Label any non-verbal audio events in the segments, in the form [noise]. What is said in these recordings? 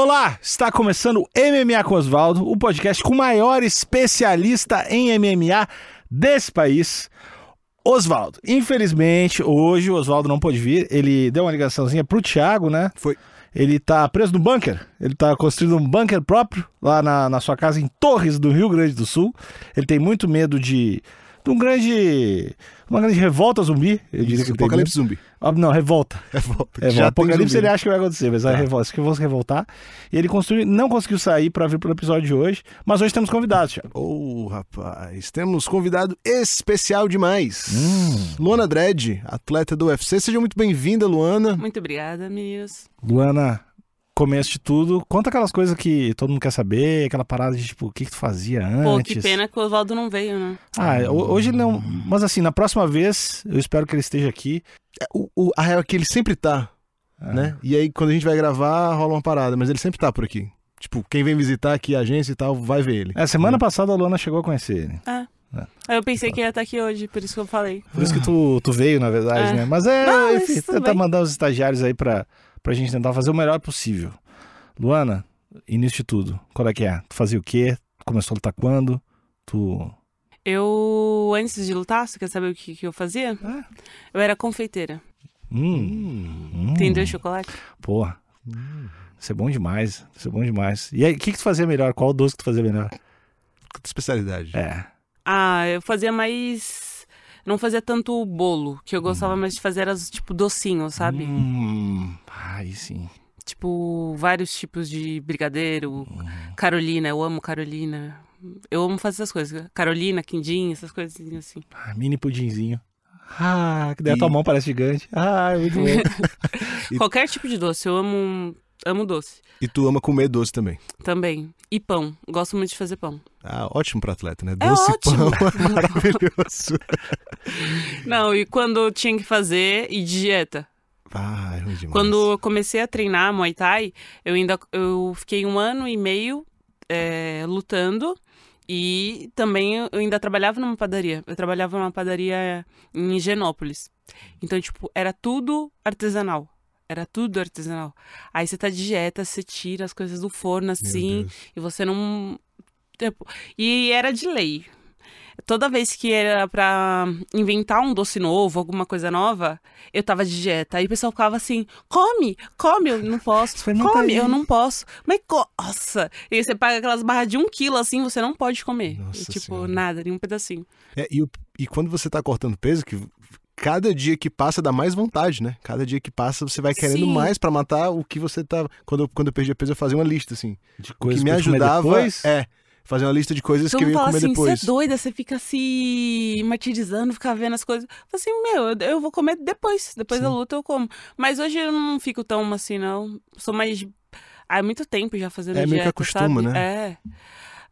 Olá, está começando o MMA com Osvaldo, o podcast com o maior especialista em MMA desse país. Osvaldo, infelizmente, hoje o Osvaldo não pôde vir. Ele deu uma ligaçãozinha pro Thiago, né? Foi. Ele tá preso no bunker. Ele tá construindo um bunker próprio lá na, na sua casa em Torres do Rio Grande do Sul. Ele tem muito medo de, de um grande. Uma grande revolta zumbi. Eu diria Isso, que tem Apocalipse zumbi. Ah, não, revolta. [laughs] Revolta. É, Já o apocalipse ele acha que vai acontecer, mas a Tá. revolta, acho que eu vou se revoltar. E ele construiu, não conseguiu sair para vir pro episódio de hoje, mas hoje temos convidados, Thiago. Ô, rapaz, temos convidado especial demais. Hum. Luana Dredd, atleta do UFC. Seja muito bem-vinda, Luana. Muito obrigada, meninos. Luana, começo de tudo, conta aquelas coisas que todo mundo quer saber, aquela parada de tipo, o que, que tu fazia Pô, antes. que pena que o Oswaldo não veio, né? Ah, ho- hoje ele não. Mas assim, na próxima vez, eu espero que ele esteja aqui. É, O, o- a real é que ele sempre tá, Ah. né? E aí, quando a gente vai gravar, rola uma parada, mas ele sempre tá por aqui. Tipo, quem vem visitar aqui a agência e tal, vai ver ele. É, semana passada a Luana chegou a conhecer ele. Aí eu pensei que ia estar aqui hoje, por isso que eu falei. Por isso que tu, tu veio, na verdade, É. né? Mas é, Não, mas enfim, tentar mandar os estagiários aí pra, pra gente tentar fazer o melhor possível. Luana, início de tudo, qual é que é? Tu fazia o quê? Começou a lutar quando? Tu. Eu, antes de lutar, você quer saber o que, que eu fazia? Ah. Eu era confeiteira. Hum. hum, Entendeu chocolate? Porra. Isso é bom demais. Isso é bom demais. E aí, o que, que tu fazia melhor? Qual doce que tu fazia melhor? Que especialidade. É. Ah, eu fazia mais. Não fazia tanto o bolo, que eu gostava mais de fazer as tipo docinhos, sabe? Hum. Ai, sim. Tipo, vários tipos de brigadeiro, Carolina, eu amo Carolina. Eu amo fazer essas coisas. Carolina, quindim, essas coisinhas assim. Ah, mini pudinzinho. Ah, que daí a E- tua mão parece gigante. Ah, é muito bom. [laughs] Qualquer tipo de doce, eu amo, amo doce. E tu ama comer doce também. Também. E pão. Gosto muito de fazer pão. Ah, ótimo pra atleta, né? É Doce ótimo. pão é maravilhoso. [laughs] Não, e quando tinha que fazer e dieta. Ah, é ruim demais. Quando eu comecei a treinar Muay Thai, eu ainda eu fiquei um ano e meio é, lutando e também eu ainda trabalhava numa padaria. Eu trabalhava numa padaria em Higienópolis. Então, tipo, era tudo artesanal. Era tudo artesanal. Aí você tá de dieta, você tira as coisas do forno assim, e você não. Tipo, e era de lei. Toda vez que era pra inventar um doce novo, alguma coisa nova, eu tava de dieta. Aí o pessoal ficava assim: come, come, eu não posso. Experimenta Come, eu não posso. Mas, nossa! E você paga aquelas barras de um quilo assim, você não pode comer. Nossa E, tipo, Senhora. nada, nem um pedacinho. É, e, e quando você tá cortando peso, que cada dia que passa dá mais vontade, né? Cada dia que passa você vai querendo Sim. mais pra matar o que você tava. Quando eu, quando eu perdi peso, eu fazia uma lista, assim. De O que coisas me ajudava depois? é fazer uma lista de coisas Todo que eu ia comer assim, depois. você é doida, você fica se martirizando, fica vendo as coisas. Assim, meu, eu, vou comer depois. Depois da Sim. luta eu como. Mas hoje eu não fico tão assim, não. Sou mais. Há muito tempo já fazendo É, meio que dieta, acostuma, sabe? né? É.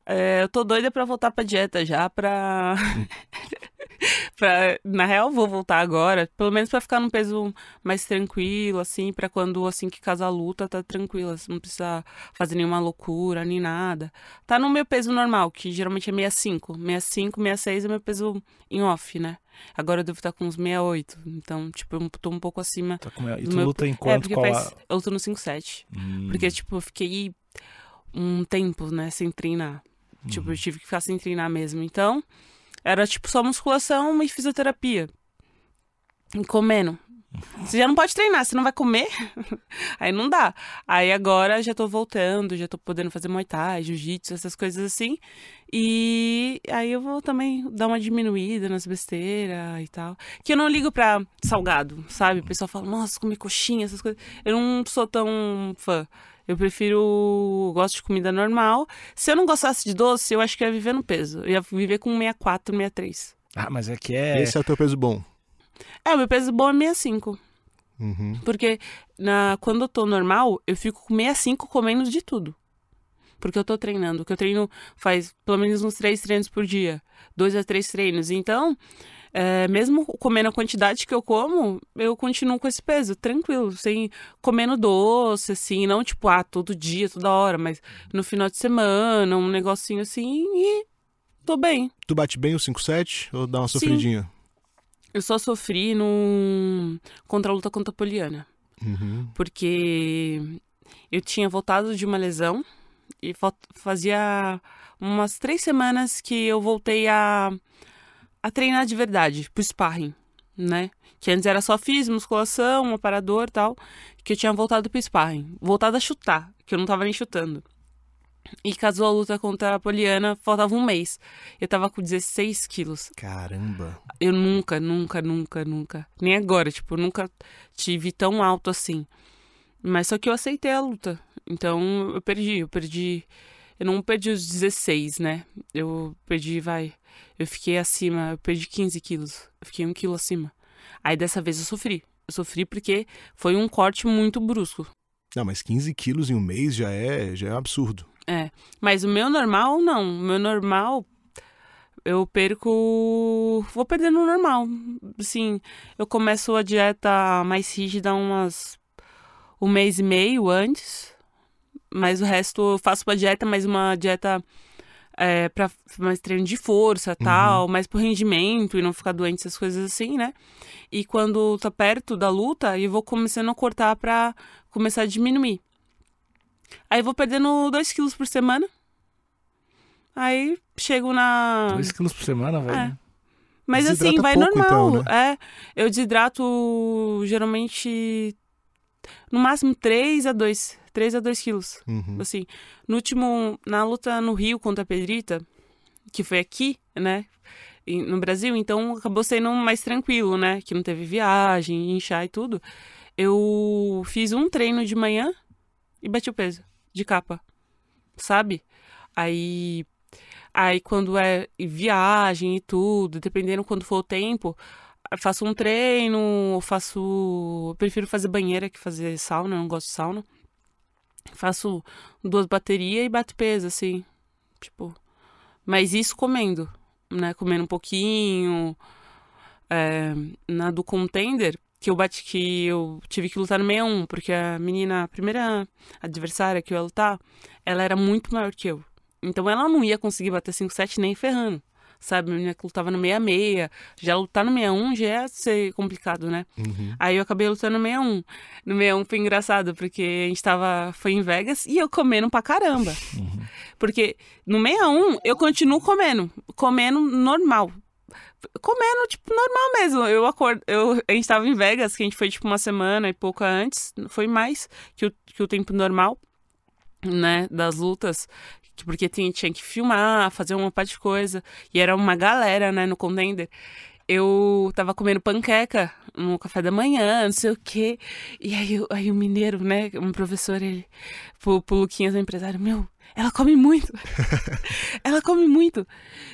É, eu tô doida pra voltar pra dieta já, pra... [laughs] [laughs] pra... Na real, vou voltar agora, pelo menos pra ficar num peso mais tranquilo, assim, pra quando, assim, que casa a luta, tá tranquila, você não precisa fazer nenhuma loucura, nem nada. Tá no meu peso normal, que geralmente é 65. 65, 66 é meu peso em off, né? Agora eu devo estar com uns 68, então, tipo, eu tô um pouco acima... Tá com- E tu meu- luta É, enquanto porque qual faz... a... Eu tô no 57. Hum. Porque, tipo, eu fiquei um tempo, né, sem treinar. Tipo, eu tive que ficar sem treinar mesmo. Então, era, tipo, só musculação e fisioterapia. E comendo. Você já não pode treinar, você não vai comer? [laughs] Aí não dá. Aí agora já tô voltando, já tô podendo fazer Muay Thai, Jiu-Jitsu, essas coisas assim. E aí eu vou também dar uma diminuída nas besteiras e tal. Que eu não ligo pra salgado, sabe? O pessoal fala, nossa, comer coxinha, essas coisas. Eu não sou tão fã. Eu prefiro. Gosto de comida normal. Se eu não gostasse de doce, eu acho que ia viver no peso. Eu ia viver com 64, 63. Ah, mas é que é... Esse é o teu peso bom. É, o meu peso bom é 65. Uhum. Porque na, quando eu tô normal, eu fico com 65 comendo de tudo. Porque eu tô treinando. Que eu treino faz pelo menos uns três treinos por dia. Dois a três treinos. Então, é, mesmo comendo a quantidade que eu como, eu continuo com esse peso, tranquilo. Sem comendo doce, assim. Não tipo, ah, todo dia, toda hora. Mas no final de semana, um negocinho assim e tô bem. Tu bate bem o 5-7 ou dá uma Sim. sofridinha? Eu só sofri no... contra a luta contra a Poliana. Uhum. Porque eu tinha voltado de uma lesão e fazia umas três semanas que eu voltei a, a treinar de verdade, pro sparring, né? Que antes era só fiz musculação, um aparador e tal, que eu tinha voltado pro sparring. Voltado a chutar, que eu não tava nem chutando. E casou a luta contra a Poliana, faltava um mês. Eu tava com 16 quilos. Caramba. Eu nunca, nunca, nunca, nunca. Nem agora, tipo, nunca tive tão alto assim. Mas só que eu aceitei a luta. Então eu perdi, eu perdi. Eu não perdi os 16, né? Eu perdi, vai. Eu fiquei acima, eu perdi 15 quilos. Eu fiquei um quilo acima. Aí dessa vez eu sofri. Eu sofri porque foi um corte muito brusco. Não, mas 15 quilos em um mês já é, já é um absurdo. É. Mas o meu normal, não. O meu normal, eu perco. Vou perder no normal. Assim, eu começo a dieta mais rígida umas. um mês e meio antes. Mas o resto eu faço uma dieta, mas uma dieta é, pra mais treino de força tal, mais pro rendimento e não ficar doente, essas coisas assim, né? E quando tá perto da luta, eu vou começando a cortar pra começar a diminuir. Aí eu vou perdendo 2 quilos por semana. Aí chego na. 2 quilos por semana, velho. É. Mas assim, Desidrata vai pouco, normal. então, É. Eu desidrato geralmente no máximo 3 a 2. 3 a 2 quilos. Uhum. Assim, no último. Na luta no Rio contra a Pedrita, que foi aqui, né? No Brasil, então acabou sendo mais tranquilo, né? Que não teve viagem, inchar e tudo. Eu fiz um treino de manhã e bati o peso de capa, sabe? Aí, aí quando é viagem e tudo, dependendo quando for o tempo, faço um treino, faço, eu prefiro fazer banheira que fazer sauna, eu não gosto de sauna. Faço duas baterias e bato peso, assim, tipo. Mas isso comendo, né? Comendo um pouquinho. É, na do contender, que eu bati que eu tive que lutar no 61, porque a menina, a primeira adversária que eu ia lutar, ela era muito maior que eu. Então ela não ia conseguir bater 5-7 nem ferrando. Sabe, a menina que lutava no 66. Já lutar no 61 já ia ser complicado, né? Uhum. Aí eu acabei lutando no 61. No 61 foi engraçado, porque a gente tava. Foi em Vegas e eu comendo pra caramba. Porque no 61 eu continuo comendo. Comendo normal. Comendo, tipo, normal mesmo. Eu acordo. Eu, a gente tava em Vegas, que a gente foi tipo uma semana e pouco antes. Foi mais que o, que o tempo normal, né? Das lutas. Que- Porque tinha, tinha que filmar, fazer uma parte de coisa. E era uma galera, né, no contender eu tava comendo panqueca no café da manhã, não sei o quê. E aí, aí o mineiro, né, um professor, ele, pro, pro Luquinhas, o empresário, meu, ela come muito. [laughs] ela come muito.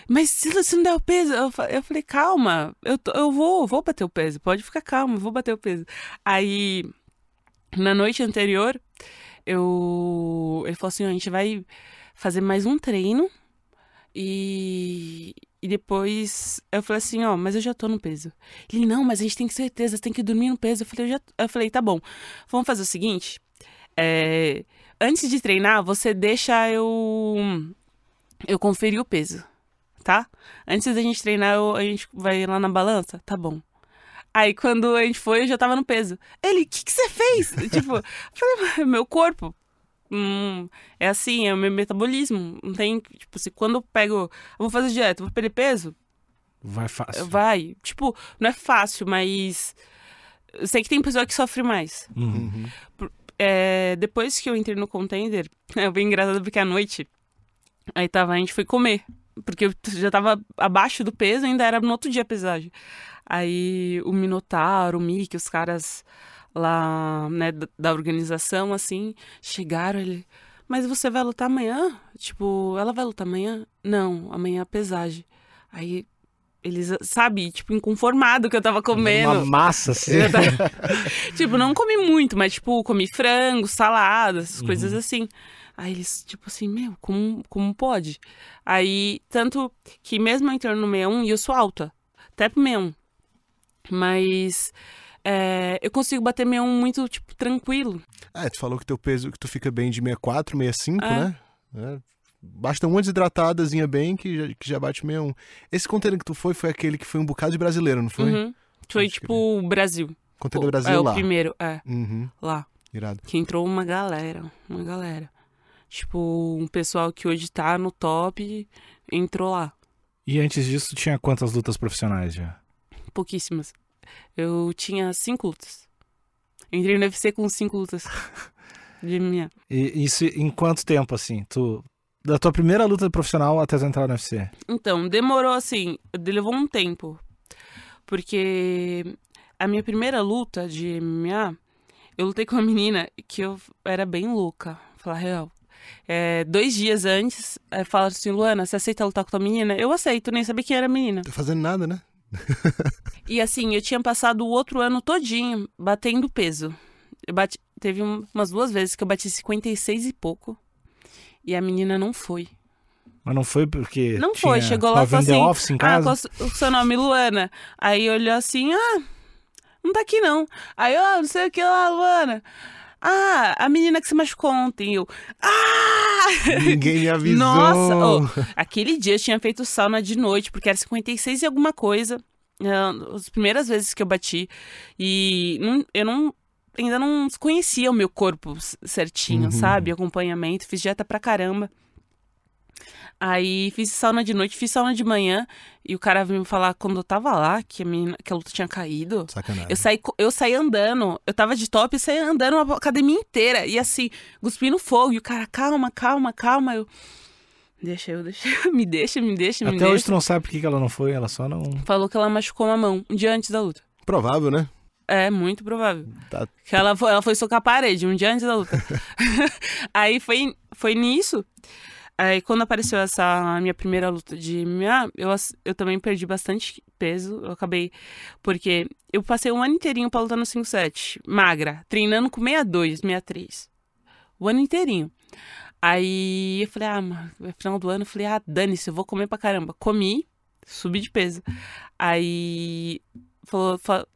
Mas se, se não der o peso, eu, eu falei, calma, eu, tô- eu vou, vou bater o peso, pode ficar calma, vou bater o peso. Aí, na noite anterior, eu, ele falou assim, a gente vai fazer mais um treino e, e depois eu falei assim, ó, mas eu já tô no peso. Ele, não, mas a gente tem que certeza, tem que dormir no peso. Eu falei, eu, já... eu falei, tá bom, vamos fazer o seguinte. é, Antes de treinar, você deixa eu. Eu conferir o peso, tá? Antes da gente treinar, eu- a gente vai lá na balança? Tá bom. Aí quando a gente foi, eu já tava no peso. Ele, o que, que você fez? [laughs] tipo, eu falei, meu corpo. Hum, é assim, é o meu metabolismo. Não tem, tipo, se quando eu pego. Eu vou fazer dieta, vou perder peso, Vai fácil. vai. Tipo, não é fácil, mas. Eu sei que tem pessoa que sofre mais. Uhum. Uhum. É, depois que eu entrei no contender, [laughs] é bem engraçado porque à noite, aí tava, a gente foi comer. Porque eu já tava abaixo do peso, ainda era no outro dia a pesagem. Aí o Minotauro, o Mickey, os caras lá, né, da, da organização, assim, chegaram, ele... Mas você vai lutar amanhã? Tipo, ela vai lutar amanhã? Não, amanhã é pesagem. Aí eles, sabe, tipo, inconformado que eu tava comendo. Uma massa, assim. Tava- [laughs] tipo, não comi muito, mas, tipo, comi frango, saladas, essas coisas assim. Aí eles, tipo assim, meu, como, como pode? Aí, tanto que mesmo eu entrando no 61, e eu sou alta, até pro 61. Mas é, eu consigo bater 61 muito, tipo, tranquilo. É, tu falou que teu peso, que tu fica bem de 64, 65, É. né? É. Basta uma desidratadazinha bem que já, que já bate 61. Esse container que tu foi foi aquele que foi um bocado de brasileiro, não foi? Uhum. Foi, Pode tipo, o Brasil. Container O- Brasil é, lá. o primeiro, é, Uhum. lá. Irado. Que entrou uma galera, uma galera. Tipo, um pessoal que hoje tá no top entrou lá. E antes disso, tinha quantas lutas profissionais já? Pouquíssimas. Eu tinha cinco lutas. Eu entrei no UFC com cinco lutas. [laughs] De minha. E isso em quanto tempo, assim? Tu. Da tua primeira luta profissional até tu entrar no UFC? Então, demorou assim, levou um tempo. Porque a minha primeira luta de MMA, eu lutei com uma menina que eu era bem louca, falar real. É, dois dias antes, é, falaram assim, Luana, você aceita lutar com tua menina? Eu aceito, nem sabia quem era a menina. Tá fazendo nada, né? E assim, eu tinha passado o outro ano todinho batendo peso. Eu bati, teve um- umas duas vezes que eu bati 56 e pouco. E a menina não foi. Mas não foi porque. Não foi, chegou lá e falou assim, Office em Ah, casa? é o seu nome? Luana. Aí olhou assim, ah, não tá aqui não. Aí, ó, não sei o que lá, Luana. Ah, a menina que se machucou ontem. Eu, ah! Ninguém me [laughs] avisou. Nossa! ô, aquele dia eu tinha feito sauna de noite, porque era 56 e alguma coisa. é, As primeiras vezes que eu bati. E não- eu não. Ainda não conhecia o meu corpo certinho, Uhum. sabe? Acompanhamento, fiz dieta pra caramba. Aí fiz sauna de noite, fiz sauna de manhã. E o cara veio me falar quando eu tava lá que a, menina, que a luta tinha caído. Sacanagem. Eu saí, eu saí andando, eu tava de top e saí andando a academia inteira. E assim, cuspindo fogo. E o cara, calma, calma, calma. Eu. Deixa eu, deixa eu, [laughs] me deixa, me deixa, me Até hoje deixa. tu não sabe por que que ela não foi, ela só não. Falou que ela machucou uma mão um dia antes da luta. Provável, né? É, muito provável. Tá. Que ela foi, ela foi socar a parede um dia antes da luta. [laughs] [laughs] Aí foi, foi nisso. Aí quando apareceu essa minha primeira luta de MMA, eu, eu também perdi bastante peso. Eu acabei. Porque eu passei um ano inteirinho pra lutar no 5-7. Magra, treinando com 62, 63. O ano inteirinho. Aí eu falei, ah, mano, é final do ano. Eu falei, ah, dane-se, eu vou comer pra caramba. Comi, subi de peso. Aí falou, fa-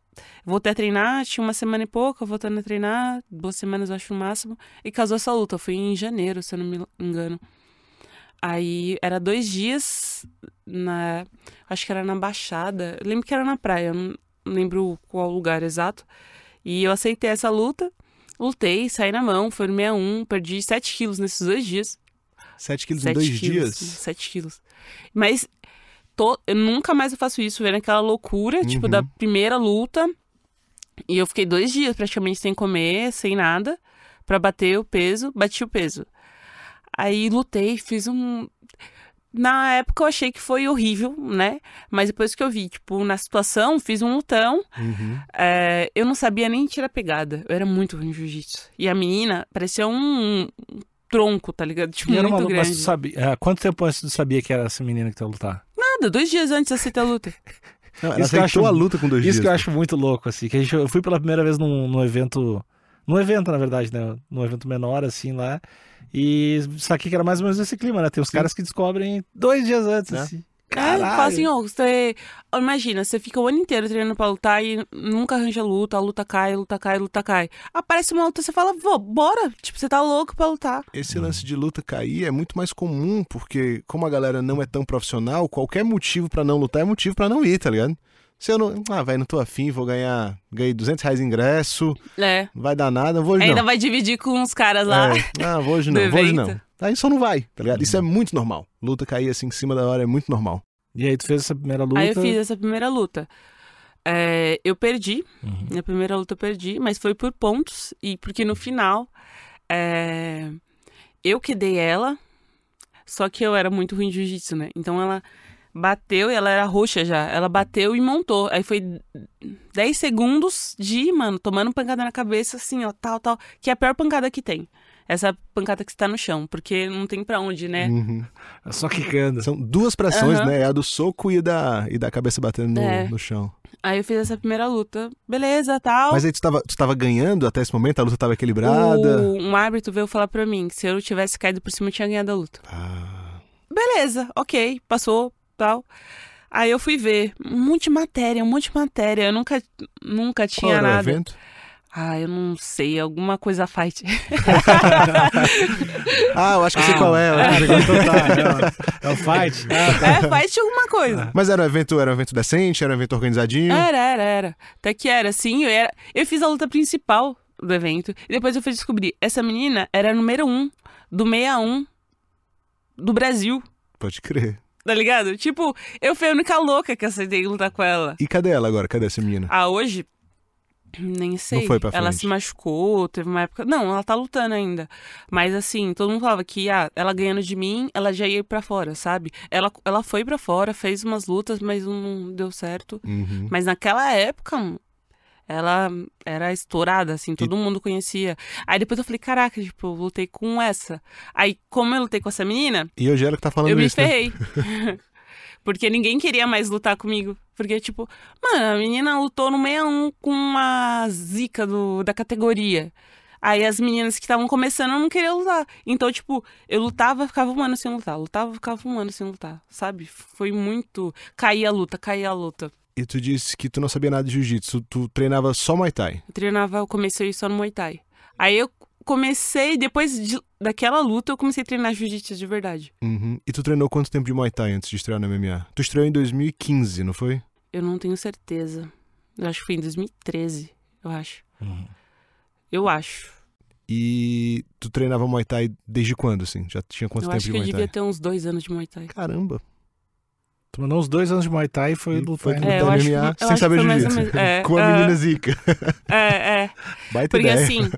voltei a treinar, tinha uma semana e pouco, voltando a treinar, duas semanas eu acho no máximo, e casou essa luta. Foi em janeiro, se eu não me engano. Aí era dois dias na. Acho que era na Baixada. Eu lembro que era na praia, eu não lembro qual lugar exato. E eu aceitei essa luta, lutei, saí na mão, foi no 61, perdi 7 quilos nesses dois dias. 7 quilos em dois quilos, dias. 7 quilos. Mas to- eu nunca mais eu faço isso, vendo aquela loucura, tipo, Uhum. da primeira luta. E eu fiquei dois dias praticamente sem comer, sem nada, pra bater o peso, bati o peso. Aí lutei, fiz um. Na época eu achei que foi horrível, né? Mas depois que eu vi, tipo, na situação, fiz um lutão. Uhum. É, eu não sabia nem tirar pegada. Eu era muito ruim em jiu-jitsu. E a menina parecia um, um tronco, tá ligado? Tipo, E era muito uma, grande. mas tu sabia, é, quanto tempo antes tu sabia que era essa menina que tu ia lutar? Nada, dois dias antes de aceitar a luta. [laughs] Não, ela Isso que eu aceitou acho- a luta com dois Isso dias. que eu acho muito louco, assim, que a gente, eu fui pela primeira vez num, num evento, num evento, na verdade, né, num evento menor, assim, lá, e saquei que era mais ou menos esse clima, né, tem os Sim. caras que descobrem dois dias antes, É. assim, Cara, caralho. fala assim, ó, você. Imagina, você fica o ano inteiro treinando pra lutar e nunca arranja luta, a luta cai, a luta cai, a luta cai. Aparece uma luta, você fala, vou, bora. Tipo, você tá louco pra lutar. Esse lance de luta cair é muito mais comum, porque como a galera não é tão profissional, qualquer motivo pra não lutar é motivo pra não ir, tá ligado? Se eu não. Ah, velho, não tô afim, vou ganhar. Ganhei 200 reais ingresso, É. não vai dar nada, vou hoje Ainda não. vai dividir com os caras lá. É, ah, vou hoje [laughs] não, vou hoje não. evento. Aí só não vai, tá ligado? Isso é muito normal. Luta cair assim em cima da hora é muito normal. E aí tu fez essa primeira luta. Aí eu fiz essa primeira luta. É, eu perdi, Uhum. na primeira luta eu perdi, mas foi por pontos. E porque no final, é, eu que dei ela, só que eu era muito ruim de jiu-jitsu, né? Então ela bateu e ela era roxa já. Ela bateu e montou. Aí foi 10 segundos de, mano, tomando pancada na cabeça, assim, ó, tal, tal. Que é a pior pancada que tem. Essa pancada que está no chão, porque não tem pra onde, né? Uhum. Só quicando. São duas pressões, Aham. né? É a do soco e da, e da cabeça batendo no, É. no chão. Aí eu fiz essa primeira luta. Beleza, tal. Mas aí tu tava, tu tava ganhando até esse momento, a luta tava equilibrada. O, um árbitro veio falar pra mim que se eu tivesse caído por cima, eu tinha ganhado a luta. Ah, Beleza, ok, passou, tal. Aí eu fui ver um monte de matéria, um monte de matéria. Eu nunca, nunca qual tinha era o nada. evento? Ah, eu não sei, alguma coisa fight. [laughs] Ah, eu acho que sei Ah, qual é. Então tá, é, o- é o fight. Ah, tá. é, fight alguma coisa. Mas era um evento, era um evento decente, era um evento organizadinho. Era, era, era. Até que era, sim. Eu, era, eu fiz a luta principal. do evento. E depois eu fui descobrir, essa menina era a número um do 61 do Brasil. Pode crer. Tá ligado? Tipo, eu fui a única louca que aceitei lutar com ela. E cadê ela agora? Cadê essa menina? Ah, hoje? Nem sei. foi pra ela frente. se machucou, teve uma época. Não, ela tá lutando ainda. Mas assim, todo mundo falava que ah, ela ganhando de mim, ela já ia pra fora, sabe? Ela, ela foi pra fora, fez umas lutas, mas não deu certo. Uhum. Mas naquela época, ela era estourada, assim, todo mundo conhecia. Aí depois eu falei, caraca, tipo, eu lutei com essa. Aí, como eu lutei com essa menina, E hoje ela que tá falando eu me isso, né? ferrei. [laughs] [laughs] Porque ninguém queria mais lutar comigo. Porque, tipo, mano, a menina lutou no 61 com uma zica do, da categoria. Aí as meninas que estavam começando não queriam lutar. Então, tipo, eu lutava, ficava um ano sem lutar. Lutava, ficava um ano sem lutar. Sabe? Foi muito. Caía a luta, caía a luta. E tu disse que tu não sabia nada de jiu-jitsu, tu treinava só Muay Thai. Eu treinava, eu comecei só no Muay Thai. Aí eu comecei, depois de- daquela luta, eu comecei a treinar jiu-jitsu de verdade. Uhum. E tu treinou quanto tempo de Muay Thai antes de estrear no MMA? Tu estreou em 2015, não foi? Eu não tenho certeza. Eu acho que foi em 2013, eu acho. Uhum. Eu acho. E tu treinava Muay Thai desde quando, assim? Já tinha quanto eu tempo acho de que eu Muay devia Thai? ter uns dois anos de Muay Thai. Caramba. Tu mandou uns dois anos de Muay Thai e foi lutar. É, acho que- MMA eu sem que saber jiu-jitsu. é, [laughs] Com a ah. menina zica. É, é. [laughs] Baita Porque ideia. assim.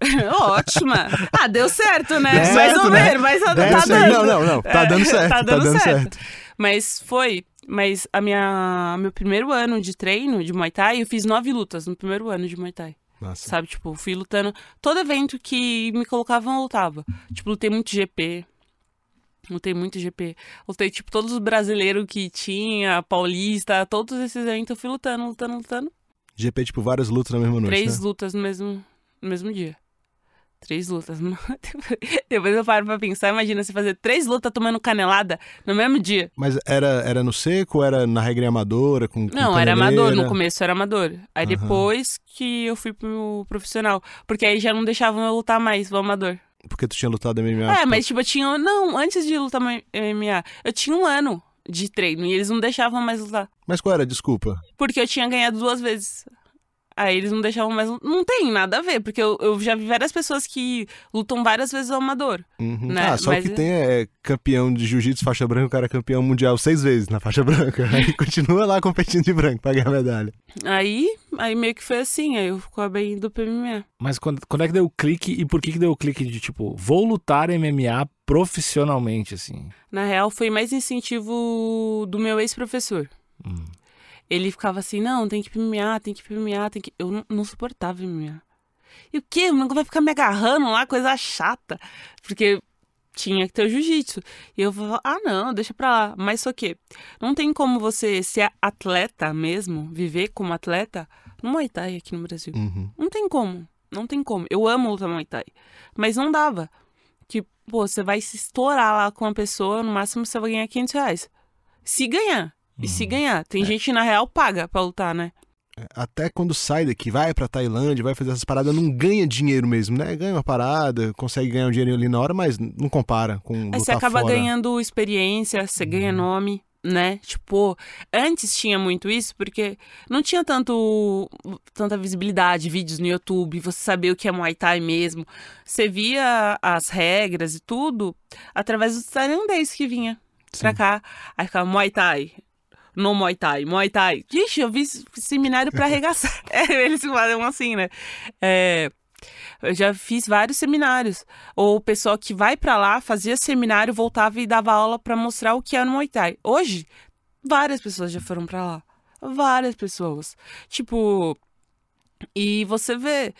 [laughs] ótima. Ah, deu certo, né? Deu mais certo, ou né? menos, mas tá, tá ser. dando. Não, não, não. Tá É, dando certo. Tá dando, certo. certo. Mas foi. Mas a minha, meu primeiro ano de treino de Muay Thai, eu fiz nove lutas no primeiro ano de Muay Thai. Nossa. Sabe? Tipo, fui lutando. Todo evento que me colocavam, eu lutava. Tipo, lutei muito GP. Lutei muito GP. Lutei, tipo, todos os brasileiros que tinha, paulista, todos esses eventos eu fui lutando, lutando, lutando. GP, tipo, várias lutas na mesma noite, Três né? lutas no mesmo, no mesmo dia. Três lutas. [laughs] Depois eu paro pra pensar, imagina você fazer três lutas tomando canelada no mesmo dia. Mas era, era no seco ou era na regra amadora? Com, com Não, era amador, no começo era amador. Aí Aham. depois que eu fui pro profissional. Porque aí já não deixavam eu lutar mais, o amador. Porque tu tinha lutado MMA. é, mas tipo, eu tinha. Não, antes de lutar MMA, eu tinha um ano de treino e eles não deixavam mais lutar. Mas qual era a desculpa? Porque eu tinha ganhado duas vezes. Aí eles não deixavam mais. Não tem nada a ver, porque eu, eu já vi várias pessoas que lutam várias vezes ao amador. Uhum. Né, Ah, só mas o que é- tem é campeão de jiu-jitsu faixa branca, o cara é campeão mundial seis vezes na faixa [laughs] branca. Aí continua lá competindo de branco pra ganhar medalha. Aí, aí meio que foi assim, aí eu acabei indo pro MMA. Mas quando, quando é que deu o clique e por que, que deu o clique de tipo, vou lutar MMA profissionalmente, assim? Na real, foi mais incentivo do meu ex-professor. Hum. Ele ficava assim, não, tem que MMA, tem que MMA, tem que... Eu não, não suportava MMA. E o quê? O nego vai ficar me agarrando lá, coisa chata. Porque tinha que ter o jiu-jitsu. E eu falava, ah, não, deixa pra lá. Mas só que não tem como você ser atleta mesmo, viver como atleta, no Muay Thai aqui no Brasil. Uhum. Não tem como. Não tem como. Eu amo lutar Muay Thai. Mas não dava. Que, pô, você vai se estourar lá com uma pessoa, no máximo você vai ganhar 500 reais. Se ganhar. E se ganhar. Tem gente que, na real, paga pra lutar, né? Até quando sai daqui, vai pra Tailândia, vai fazer essas paradas, não ganha dinheiro mesmo, né? Ganha uma parada, consegue ganhar um dinheirinho ali na hora, mas não compara com Aí você acaba fora. ganhando experiência, você ganha nome, né? Tipo, antes tinha muito isso, porque não tinha tanto tanta visibilidade, vídeos no YouTube, você sabia o que é Muay Thai mesmo. Você via as regras e tudo através dos tailandês que vinha pra Sim. cá. Aí ficava Muay Thai. No Muay Thai, Muay Thai. Gente, eu vi seminário pra [laughs] arregaçar. [laughs] É, eles falam assim, né? É, eu já fiz vários seminários. Ou o pessoal que vai pra lá, fazia seminário, voltava e dava aula pra mostrar o que é no Muay Thai. Hoje, várias pessoas já foram pra lá. Várias pessoas. Tipo, e você vê,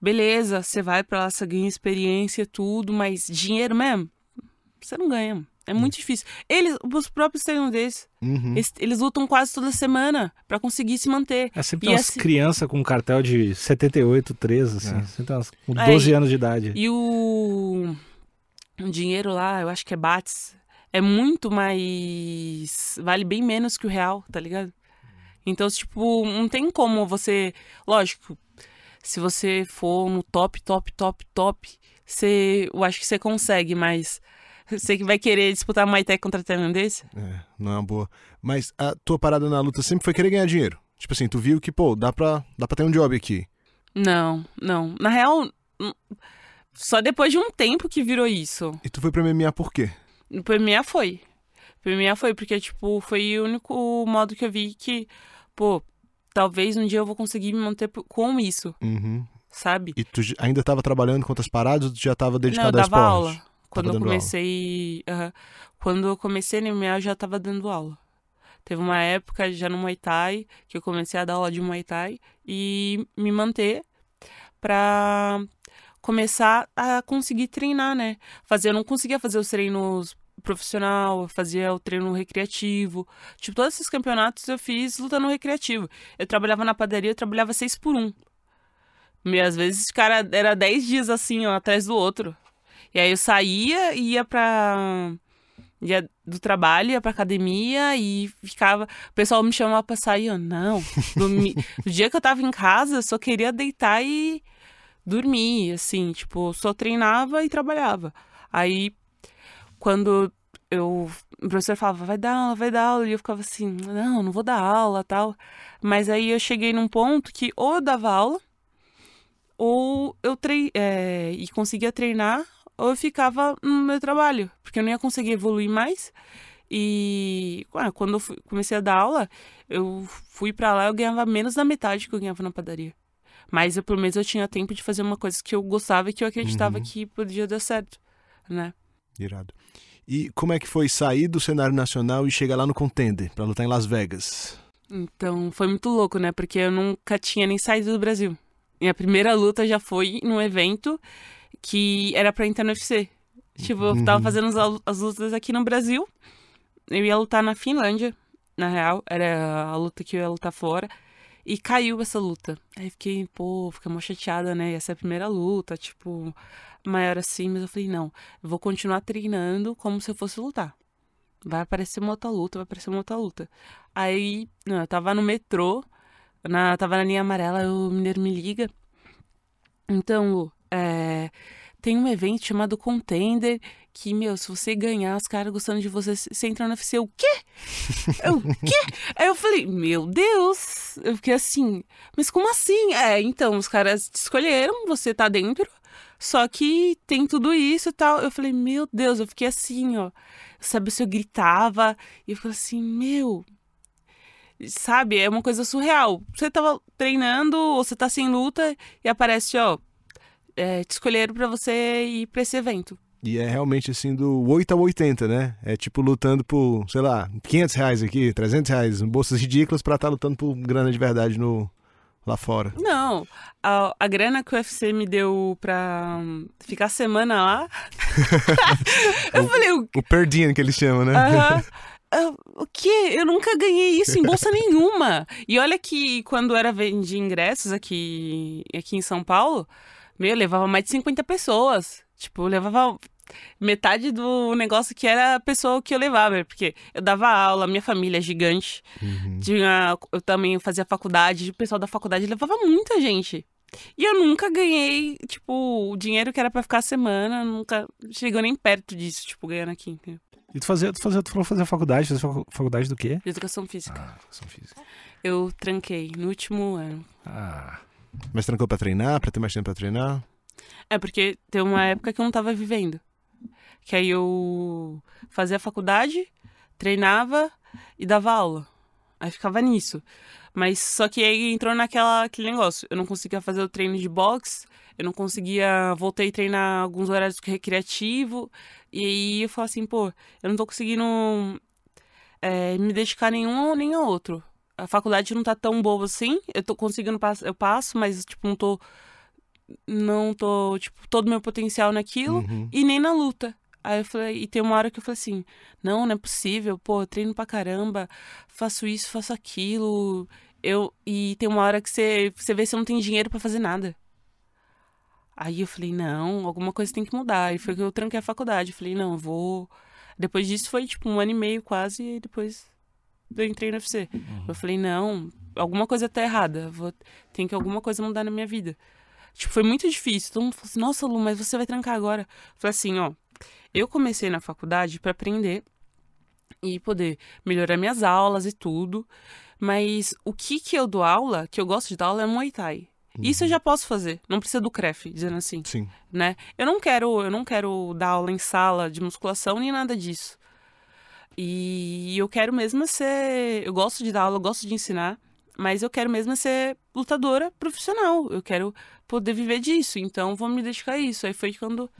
beleza, você vai pra lá, você ganha experiência, tudo, mas dinheiro mesmo, você não ganha. É muito difícil. Eles, os próprios tailandeses, Uhum. eles, eles lutam quase toda semana pra conseguir se manter. É sempre E umas assim- crianças com um cartel de 78, 13, assim. É. Sempre umas com É, 12 anos de idade. E o, o dinheiro lá, eu acho que é Bates, é muito mais. Vale bem menos que o real, tá ligado? Então, tipo, não tem como você. Lógico, se você for no top, top, top, top, você, eu acho que você consegue, mas [laughs] você que vai querer disputar Muay Thai contra tailandês? É, não é uma boa. Mas a tua parada na luta sempre foi querer ganhar dinheiro. Tipo assim, tu viu que, pô, dá pra, dá pra ter um job aqui. Não, não. Na real, hum, só depois de um tempo que virou isso. E tu foi pra MMA por quê? No PMA foi. PMA foi, porque, tipo, foi o único modo que eu vi que, pô, talvez um dia eu vou conseguir me manter com isso, Uhum. sabe? E tu ainda tava trabalhando com outras paradas ou tu já tava Não, eu dedicado dava esporte? aula. Quando eu comecei. aham. Quando eu comecei no MMA, eu já tava dando aula. Teve uma época já no Muay Thai que eu comecei a dar aula de Muay Thai e me manter pra começar a conseguir treinar, né? Fazer, eu não conseguia fazer os treinos profissional, fazia o treino recreativo. Tipo, todos esses campeonatos eu fiz lutando recreativo. Eu trabalhava na padaria, eu trabalhava seis por um. E às vezes, cara, era dez dias assim, ó, atrás do outro. E aí eu saía e ia pra. ia do trabalho, ia pra academia e ficava. O pessoal me chamava pra sair, eu, não. [laughs] No dia que eu tava em casa, eu só queria deitar e dormir, assim, tipo, só treinava e trabalhava. Aí, quando eu. O professor falava, vai dar aula, vai dar aula. E eu ficava assim, não, não vou dar aula tal. Mas aí eu cheguei num ponto que ou eu dava aula, ou eu trei é, e conseguia treinar, ou eu ficava no meu trabalho, porque eu não ia conseguir evoluir mais. E ué, quando eu fui- comecei a dar aula, eu fui pra lá eu ganhava menos da metade que eu ganhava na padaria. Mas eu, pelo menos eu tinha tempo de fazer uma coisa que eu gostava e que eu acreditava Uhum. que podia dar certo, né? Irado. E como é que foi sair do cenário nacional e chegar lá no Contender, pra lutar em Las Vegas? Então foi muito louco, né? Porque eu nunca tinha nem saído do Brasil. Minha primeira luta já foi num evento que era pra entrar no UFC. Tipo, eu tava Uhum. fazendo as, as lutas aqui no Brasil. Eu ia lutar na Finlândia, na real. Era a luta que eu ia lutar fora. E caiu essa luta. Aí fiquei, pô, fiquei mó chateada, né? Essa é a primeira luta, tipo, maior assim. Mas eu falei, não, eu vou continuar treinando como se eu fosse lutar. Vai aparecer uma outra luta, vai aparecer uma outra luta. Aí, não, eu tava no metrô, na, tava na linha amarela, o mineiro me liga. Então, Lu, é, tem um evento chamado Contender, que, meu, se você ganhar, os caras gostando de você, você entra no UFC. O quê? [laughs] O quê? Aí eu falei, meu Deus! Eu fiquei assim, mas como assim? É, então, os caras te escolheram, você tá dentro, só que tem tudo isso e tal. Eu falei, meu Deus, eu fiquei assim, ó. Sabe, se eu gritava, e eu ficava assim, meu, Sabe? É uma coisa surreal. Você tava treinando, ou você tá sem luta, e aparece, ó. É, te escolheram pra você ir pra esse evento. E é realmente assim do 8 ao 80, né? É tipo lutando por, sei lá, 500 reais aqui, 300 reais, bolsas ridículas pra estar lutando por grana de verdade no, lá fora. Não, a, a grana que o UFC me deu pra hum, ficar semana lá. [laughs] eu falei, o O per diem que eles chamam, né? Aham. [laughs] Ah, o quê? Eu nunca ganhei isso em bolsa nenhuma. E olha que quando era vender ingressos aqui, aqui em São Paulo, meu, eu levava mais de 50 pessoas. Tipo, eu levava metade do negócio que era a pessoa que eu levava. Porque eu dava aula, minha família é gigante. Uhum. Tinha, eu também fazia faculdade, o pessoal da faculdade levava muita gente. E eu nunca ganhei, tipo, o dinheiro que era pra ficar a semana, nunca chegou nem perto disso, tipo, ganhando aqui, entendeu? E tu fazia, tu fazia, tu falou fazer faculdade, faculdade do quê? De educação física. Ah, educação física. Eu tranquei no último ano. Ah, Mas trancou pra treinar, pra ter mais tempo pra treinar? É porque tem uma época que eu não tava vivendo. Que aí eu fazia faculdade, treinava e dava aula. Aí ficava nisso. Mas só que aí entrou naquela aquele negócio. Eu não conseguia fazer o treino de boxe, eu não conseguia. Voltei a treinar alguns horários recreativo. E aí eu falei assim, pô, eu não tô conseguindo é, me dedicar a nenhum nem a outro. A faculdade não tá tão boa assim. Eu tô conseguindo eu passo, mas tipo, não tô. Não tô, tipo, todo o meu potencial naquilo Uhum. e nem na luta. Aí eu falei, e tem uma hora que eu falei assim, não, não é possível, pô, treino pra caramba, faço isso, faço aquilo. Eu, e tem uma hora que você, você vê se não tem dinheiro pra fazer nada. Aí eu falei, não, alguma coisa tem que mudar. E foi que eu tranquei a faculdade. Eu falei, não, eu vou. Depois disso foi tipo um ano e meio quase, e depois eu entrei no UFC. Eu falei, não, alguma coisa tá errada. Vou... Tem que alguma coisa mudar na minha vida. Tipo, foi muito difícil. Todo mundo falou assim, nossa, Lu, mas você vai trancar agora. Eu falei assim, ó, eu comecei na faculdade pra aprender e poder melhorar minhas aulas e tudo. Mas o que que eu dou aula, que eu gosto de dar aula, é Muay Thai. Isso eu já posso fazer, não precisa do CREF, dizendo assim, Sim. né? Eu não quero, eu não quero dar aula em sala de musculação nem nada disso. E eu quero mesmo é ser, eu gosto de dar aula, eu gosto de ensinar, mas eu quero mesmo é ser lutadora profissional. Eu quero poder viver disso, então vou me dedicar a isso. Aí foi quando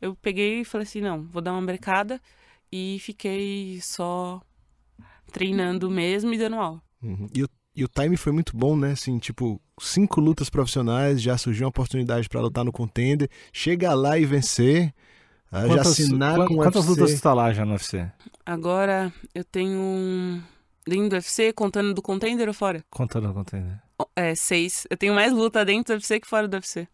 eu peguei e falei assim, não, vou dar uma brecada e fiquei só treinando mesmo e dando aula. Uhum. E, o, e o time foi muito bom, né? Assim, tipo, cinco lutas profissionais, já surgiu uma oportunidade pra lutar no contender, chega lá e vencer, ah, já assinar com o quantas UFC. lutas você tá lá já no UFC? Agora eu tenho um dentro do UFC, contando do contender ou fora? Contando no contender. É, seis. Eu tenho mais luta dentro do UFC que fora do UFC.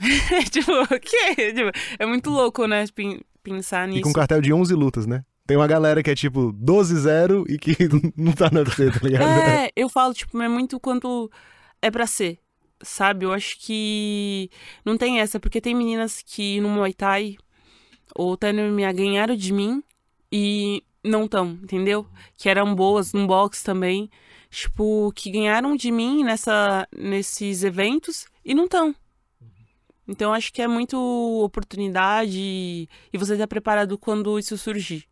[laughs] tipo, o quê? Tipo, é muito louco, né? pen- Pensar E nisso. com um cartel de 11 lutas, né? Tem uma galera que é tipo 12-0 e que [laughs] não tá no UFC, tá ligado? É, eu falo, tipo, é muito quanto é pra ser. Sabe? Eu acho que não tem essa, porque tem meninas que no Muay Thai ou no MMA ganharam de mim e não tão, entendeu? Que eram boas no boxe também. Tipo, que ganharam de mim nessa, nesses eventos e não tão. Então acho que é muito oportunidade e você tá preparado quando isso surgir.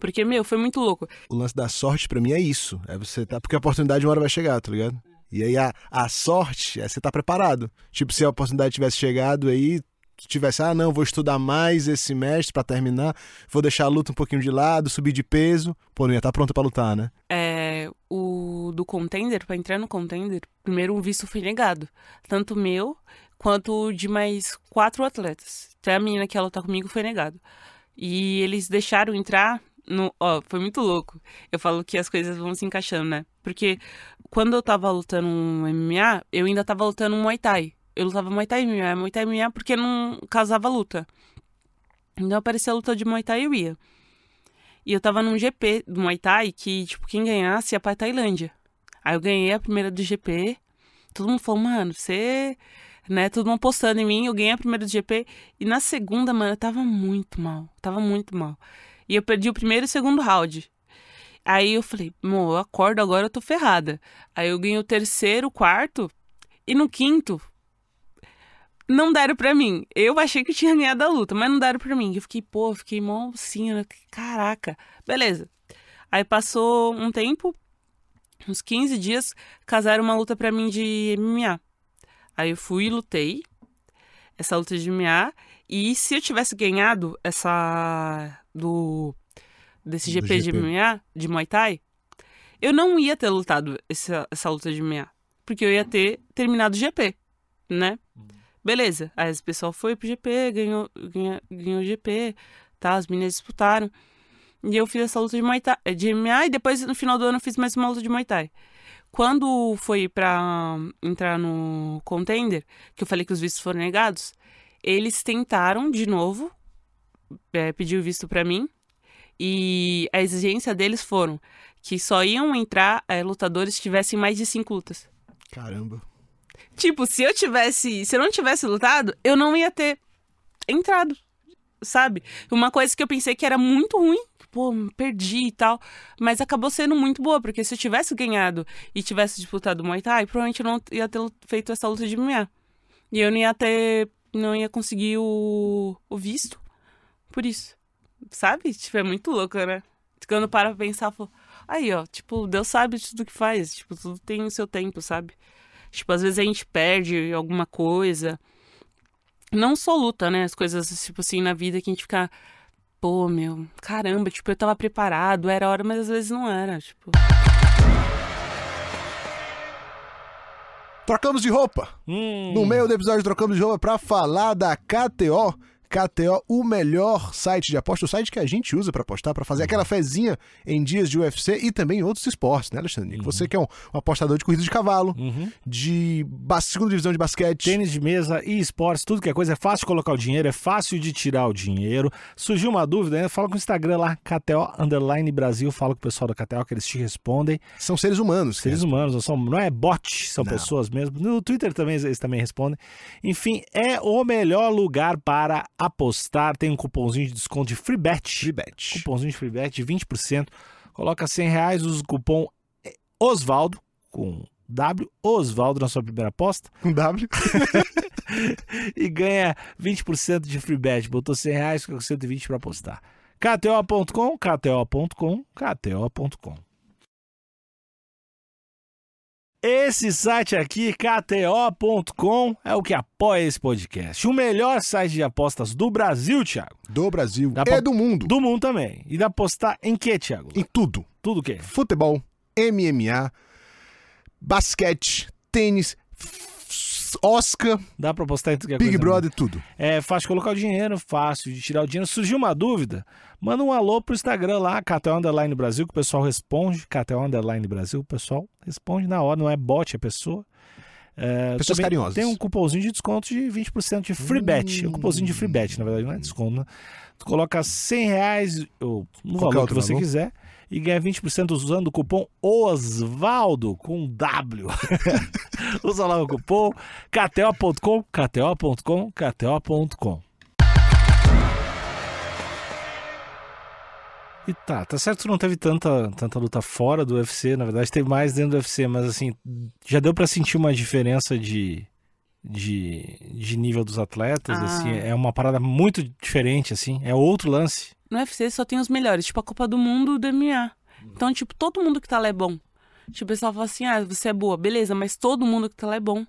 Porque, meu, foi muito louco. O lance da sorte pra mim é isso. É você tá. Porque a oportunidade uma hora vai chegar, tá ligado? E aí a, a sorte é você tá preparado. Tipo, se a oportunidade tivesse chegado aí, tu tivesse, ah, não, vou estudar mais esse semestre pra terminar, vou deixar a luta um pouquinho de lado, subir de peso. Pô, não ia estar pronto pra lutar, né? é, o do contender, pra entrar no contender, primeiro o visto foi negado. Tanto meu quanto de mais quatro atletas. Até a menina que ia lutar comigo foi negado. E eles deixaram entrar no. Ó, foi muito louco. Eu falo que as coisas vão se encaixando, né? Porque quando eu tava lutando um MMA, eu ainda tava lutando um Muay Thai. Eu lutava Muay Thai MMA, Muay Thai MMA porque não casava luta. Então aparecia a luta de Muay Thai e eu ia. E eu tava num GP do Muay Thai que, tipo, quem ganhasse ia pra Tailândia. Aí eu ganhei a primeira do GP. Todo mundo falou, mano, você. Né, todo mundo postando em mim, eu ganhei a primeira do GP. E na segunda, mano, eu tava muito mal. Tava muito mal. E eu perdi o primeiro e o segundo round. Aí eu falei, mo, eu acordo agora, eu tô ferrada. Aí eu ganhei o terceiro, o quarto. E no quinto, não deram pra mim. Eu achei que eu tinha ganhado a luta, mas não deram pra mim. Eu fiquei, pô, eu fiquei mó assim, né? caraca. Beleza. Aí passou um tempo, uns 15 dias, casaram uma luta pra mim de MMA. Aí eu fui e lutei essa luta de MMA. E se eu tivesse ganhado essa do desse Do GP, de GP. MMA, de Muay Thai, eu não ia ter lutado essa, essa luta de MMA. Porque eu ia ter terminado o GP, né? Beleza. Aí esse pessoal foi pro GP, ganhou, ganhou, ganhou o GP, tá? As meninas disputaram. E eu fiz essa luta de Muay Thai, de MMA e depois no final do ano eu fiz mais uma luta de Muay Thai. Quando foi pra entrar no contender, que eu falei que os vistos foram negados, eles tentaram de novo é, pedir o visto pra mim. E a exigência deles foram que só iam entrar é, lutadores que tivessem mais de cinco lutas. Caramba. Tipo, se eu tivesse. Se eu não tivesse lutado, eu não ia ter entrado. Sabe? Uma coisa que eu pensei que era muito ruim. Pô, perdi e tal. Mas acabou sendo muito boa, porque se eu tivesse ganhado e tivesse disputado o Muay Thai, provavelmente eu não ia ter feito essa luta de MMA. E eu não ia ter. Não ia conseguir o, o visto por isso. Sabe? Tipo, é muito louco, né? Quando para pensar, aí, ó, tipo, Deus sabe de tudo que faz. Tipo, tudo tem o seu tempo, sabe? Tipo, às vezes a gente perde alguma coisa. Não só luta, né? As coisas, tipo assim, na vida que a gente fica. Pô, meu, caramba, tipo, eu tava preparado, era hora, mas às vezes não era, tipo. Trocamos de roupa. Hum, No meio do episódio trocamos de roupa pra falar da KTO. KTO, o melhor site de aposta, o site que a gente usa pra apostar, pra fazer aquela fezinha em dias de UFC e também em outros esportes, né, Alexandre? Você que é um, um apostador de corrida de cavalo, Uhum. de segunda divisão de basquete. Tênis de mesa e esportes, tudo que é coisa, é fácil colocar o dinheiro, é fácil de tirar o dinheiro. Surgiu uma dúvida, né? Fala com o Instagram lá, KTO Underline Brasil, fala com o pessoal da KTO que eles te respondem. São seres humanos. Seres humanos, não, são, não é bot, são Não. pessoas mesmo. No Twitter também eles também respondem. Enfim, é o melhor lugar para apostar. Tem um cupomzinho de desconto de free bet. Free bet. Cupomzinho de free bet de 20%. Coloca 100 reais, usa o cupom Osvaldo com W Osvaldo na sua primeira aposta Com W. [laughs] e ganha 20% de free bet. Botou 100 reais, fica com 120 para apostar. KTO.com, KTO.com, KTO.com. Esse site aqui, KTO.com, é o que apoia esse podcast. O melhor site de apostas do Brasil, Thiago. Do Brasil. Dá É pra- do mundo. Do mundo também. E dá pra apostar em que, Thiago? Em tudo. Tudo o quê? Futebol, MMA, basquete, tênis, Oscar, Dá pra apostar em tudo que é Big coisa Brother, tudo. É fácil de colocar o dinheiro, fácil de tirar o dinheiro. Surgiu uma dúvida? Manda um alô pro Instagram lá, KTO Underline Brasil, que o pessoal responde. KTO Underline Brasil, o pessoal responde na hora, não é bot, é pessoa. É, Pessoas carinhosas. Tem um cupomzinho de desconto de 20% de free bet. É um cupomzinho de free bet, na verdade, não é desconto. Né? Tu coloca 100 reais, ou no Qualquer valor que você valor. quiser, e ganha 20% usando o cupom OSVALDO com W. [laughs] Usa lá o cupom KTO.com, KTO.com, KTO.com. E tá, tá certo que tu não teve tanta, tanta luta fora do UFC, na verdade teve mais dentro do UFC, mas assim, já deu pra sentir uma diferença de, de, de nível dos atletas, Ah. assim, é uma parada muito diferente, assim, é outro lance. No UFC só tem os melhores, tipo a Copa do Mundo do MMA. Então, tipo, todo mundo que tá lá é bom. Tipo, o pessoal fala assim, ah, você é boa, beleza, mas todo mundo que tá lá é bom.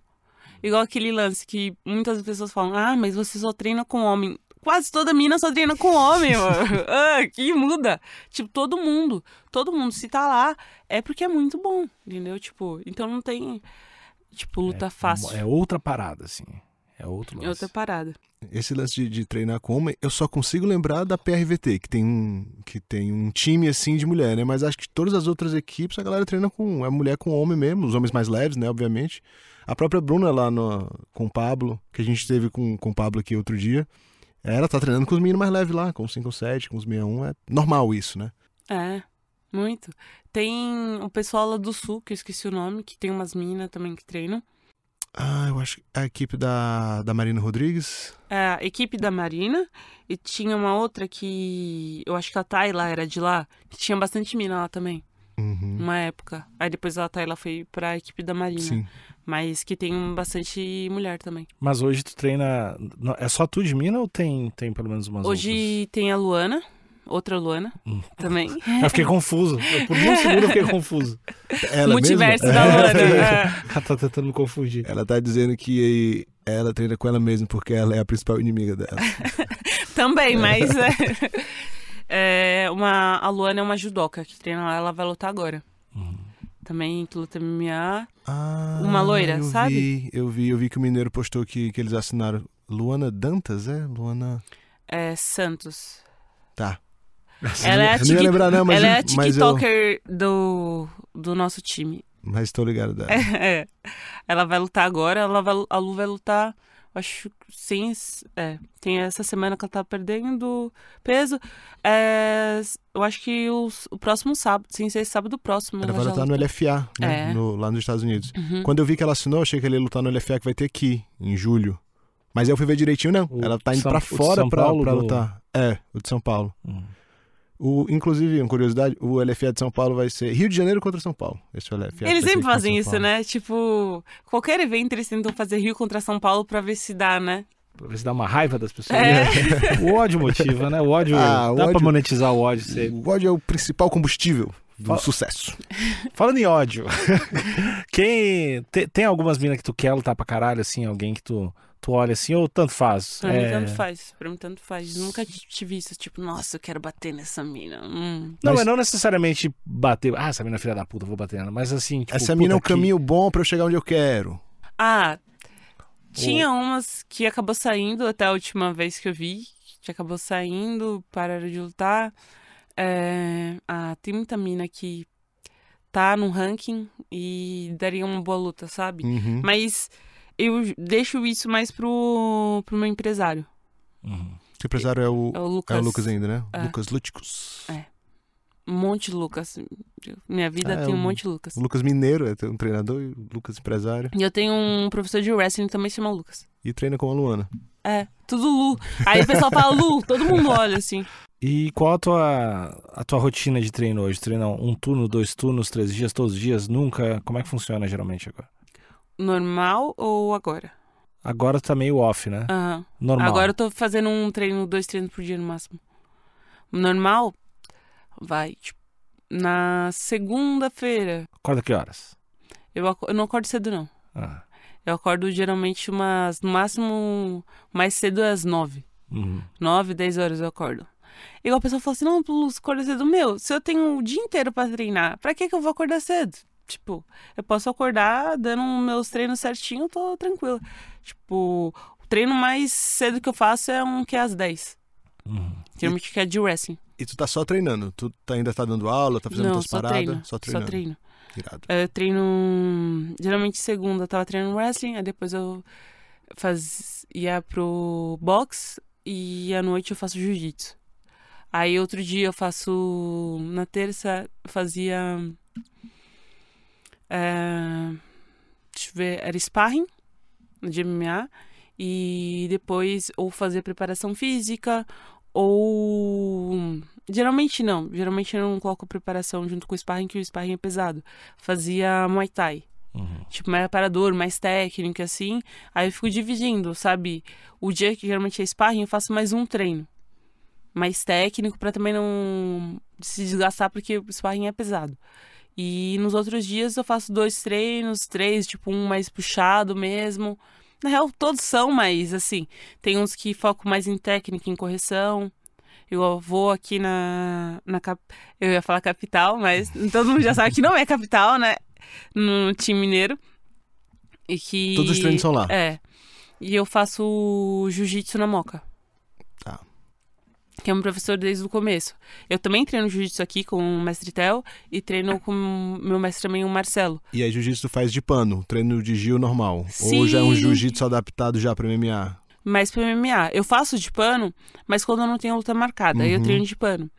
Igual aquele lance que muitas pessoas falam, ah, mas você só treina com homem. Quase toda mina só treina com homem, [laughs] mano. ah, que muda. Tipo, todo mundo. Todo mundo, se tá lá, é porque é muito bom, entendeu? Tipo, então não tem, tipo, luta fácil. É outra parada, assim, é outro lance. É outra parada. Esse lance de, de treinar com homem, eu só consigo lembrar da PRVT, que tem um, que tem um time assim de mulher, né? Mas acho que todas as outras equipes a galera treina com. É mulher com homem mesmo, os homens mais leves, né? Obviamente. A própria Bruna lá no, com o Pablo, que a gente teve com, com o Pablo aqui outro dia, ela tá treinando com os meninos mais leves lá, com os 5 7, com os 61. É normal isso, né? É, muito. Tem o pessoal lá do sul, que eu esqueci o nome, que tem umas minas também que treinam. Ah, eu acho que a equipe da, da Marina Rodrigues. É, a equipe da Marina e tinha uma outra que eu acho que a Tayla era de lá, que tinha bastante mina lá também, Uhum. uma época. Aí depois a Tayla foi pra equipe da Marina, Sim. mas que tem bastante mulher também. Mas hoje tu treina. É só tu de mina ou tem, tem pelo menos umas Hoje tem a Luana, outra Luana também. Eu fiquei confuso. Eu, por um segundo eu fiquei confuso. Ela Multiverso mesma? da Luana. é. [laughs] Ela tá tentando me confundir. Ela tá dizendo que ela treina com ela mesma porque ela é a principal inimiga dela. [laughs] Também, mas é, [laughs] é uma, a Luana é uma judoca que treina lá, ela vai lutar agora. Uhum. Também que luta MMA. Ah, Uma loira, eu sabe? Vi, eu vi, eu vi que o Mineiro postou que, que eles assinaram. Luana Dantas, é? Luana. É Santos. Tá. Ela é a, tiki- lembrar, não, mas, ela é a mas eu. TikToker do, do nosso time. Mas tô ligado dela. [laughs] É. Ela vai lutar agora, ela vai, a Lu vai lutar, acho, sem. É, tem essa semana que ela tá perdendo peso. É, eu acho que os- o próximo sábado, sem ser sábado próximo. Ela vai lutar no luta. LFA, né? É. No- lá nos Estados Unidos. Uhum. Quando eu vi que ela assinou, achei que ela ia lutar no LFA que vai ter aqui, em julho. Mas eu fui ver direitinho, não. O ela tá indo São- pra fora pra, Paulo pra do- lutar. É, o de São Paulo. Hum. O, inclusive, uma curiosidade, o LFA de São Paulo vai ser Rio de Janeiro contra São Paulo. Esse é o LFA. Eles sempre fazem isso, Paulo. né? Tipo, qualquer evento eles tentam fazer Rio contra São Paulo pra ver se dá, né? Pra ver se dá uma raiva das pessoas. É. O ódio motiva, né? O ódio. Ah, o dá pra ódio- monetizar o ódio. Você... O ódio é o principal combustível do Fala- sucesso. Falando em ódio, [laughs] quem. Tem, tem algumas minas que tu quer lutar pra caralho, assim? Alguém que tu, tu olha assim, ou tanto faz? Pra mim É, tanto faz. Pra mim tanto faz. Nunca tive isso, tipo, nossa, eu quero bater nessa mina. Hum. Não, Mas- mas não necessariamente bater. Ah, essa mina é filha da puta, vou bater nela. Mas assim, tipo. Essa mina é que- caminho bom pra eu chegar onde eu quero. Ah, tinha umas que acabou saindo até a última vez que eu vi. Que acabou saindo, pararam de lutar. É, ah, tem muita mina que tá no ranking e daria uma boa luta, sabe? Uhum. Mas eu deixo isso mais pro, pro meu empresário. Uhum. O empresário é o, É o é Lucas. o Lucas ainda, né? É. Lucas Lúticos. Um monte de Lucas. Minha vida Ah, tem um o- monte de Lucas. O Lucas Mineiro é um treinador e o Lucas empresário. E eu tenho um professor de wrestling que também se chama Lucas. E treina com a Luana. É, tudo Lu. Aí o pessoal fala Lu, todo mundo olha assim. E qual a tua, a tua rotina de treino hoje? Treina um turno, dois turnos, três dias, todos os dias, nunca? Como é que funciona geralmente agora? Normal ou agora? Agora tá meio off, né? Aham. Normal. Agora eu tô fazendo um treino, dois treinos por dia no máximo. Normal, vai, tipo, na segunda-feira. Acorda que horas? Eu, aco- eu não acordo cedo, não. Ah. Eu acordo geralmente umas, no máximo, mais cedo às nove. uhum. Nove, dez horas eu acordo. Igual a pessoa fala assim, não, Luz, acorda cedo. Meu, se eu tenho o dia inteiro pra treinar, pra que que eu vou acordar cedo? Tipo, eu posso acordar dando meus treinos certinho, tô tranquila. Tipo, o treino mais cedo que eu faço é um que é às 10. Uhum. Geralmente que é de wrestling. E tu tá só treinando? Tu tá- ainda tá dando aula, tá fazendo não, tuas só paradas? treino. Só treinando. Só treino. Irado. Eu treino. Geralmente segunda eu tava treinando wrestling, aí depois eu faz... ia pro box e à noite eu faço jiu-jitsu. Aí outro dia eu faço. Na terça eu fazia. É, Deixa eu ver, era sparring de MMA. E depois ou fazer preparação física ou. Geralmente não. Geralmente eu não coloco preparação junto com o sparring, que o sparring é pesado. Fazia Muay Thai. Uhum. Tipo, mais aparador, mais técnico, assim. Aí eu fico dividindo, sabe? O dia que geralmente é sparring, eu faço mais um treino. Mais técnico, pra também não se desgastar, porque o sparring é pesado. E nos outros dias eu faço dois treinos, três, tipo, um mais puxado mesmo. Na real, todos são, mas assim, tem uns que focam mais em técnica, em correção. Eu vou aqui na, na cap... eu ia falar capital, mas todo mundo já sabe que não é capital, né? No time mineiro. E que. Todos os treinos são lá. É. E eu faço jiu-jitsu na Moca. Que é um professor desde o começo. Eu também treino jiu-jitsu aqui com o mestre Theo e treino com meu mestre também, o Marcelo. E aí, jiu-jitsu faz de pano, treino de Gil normal. Ou já é um Sim. jiu-jitsu adaptado já pra MMA? Mas pro MMA, eu faço de pano, mas quando eu não tenho luta marcada, aí eu Uhum. treino de pano.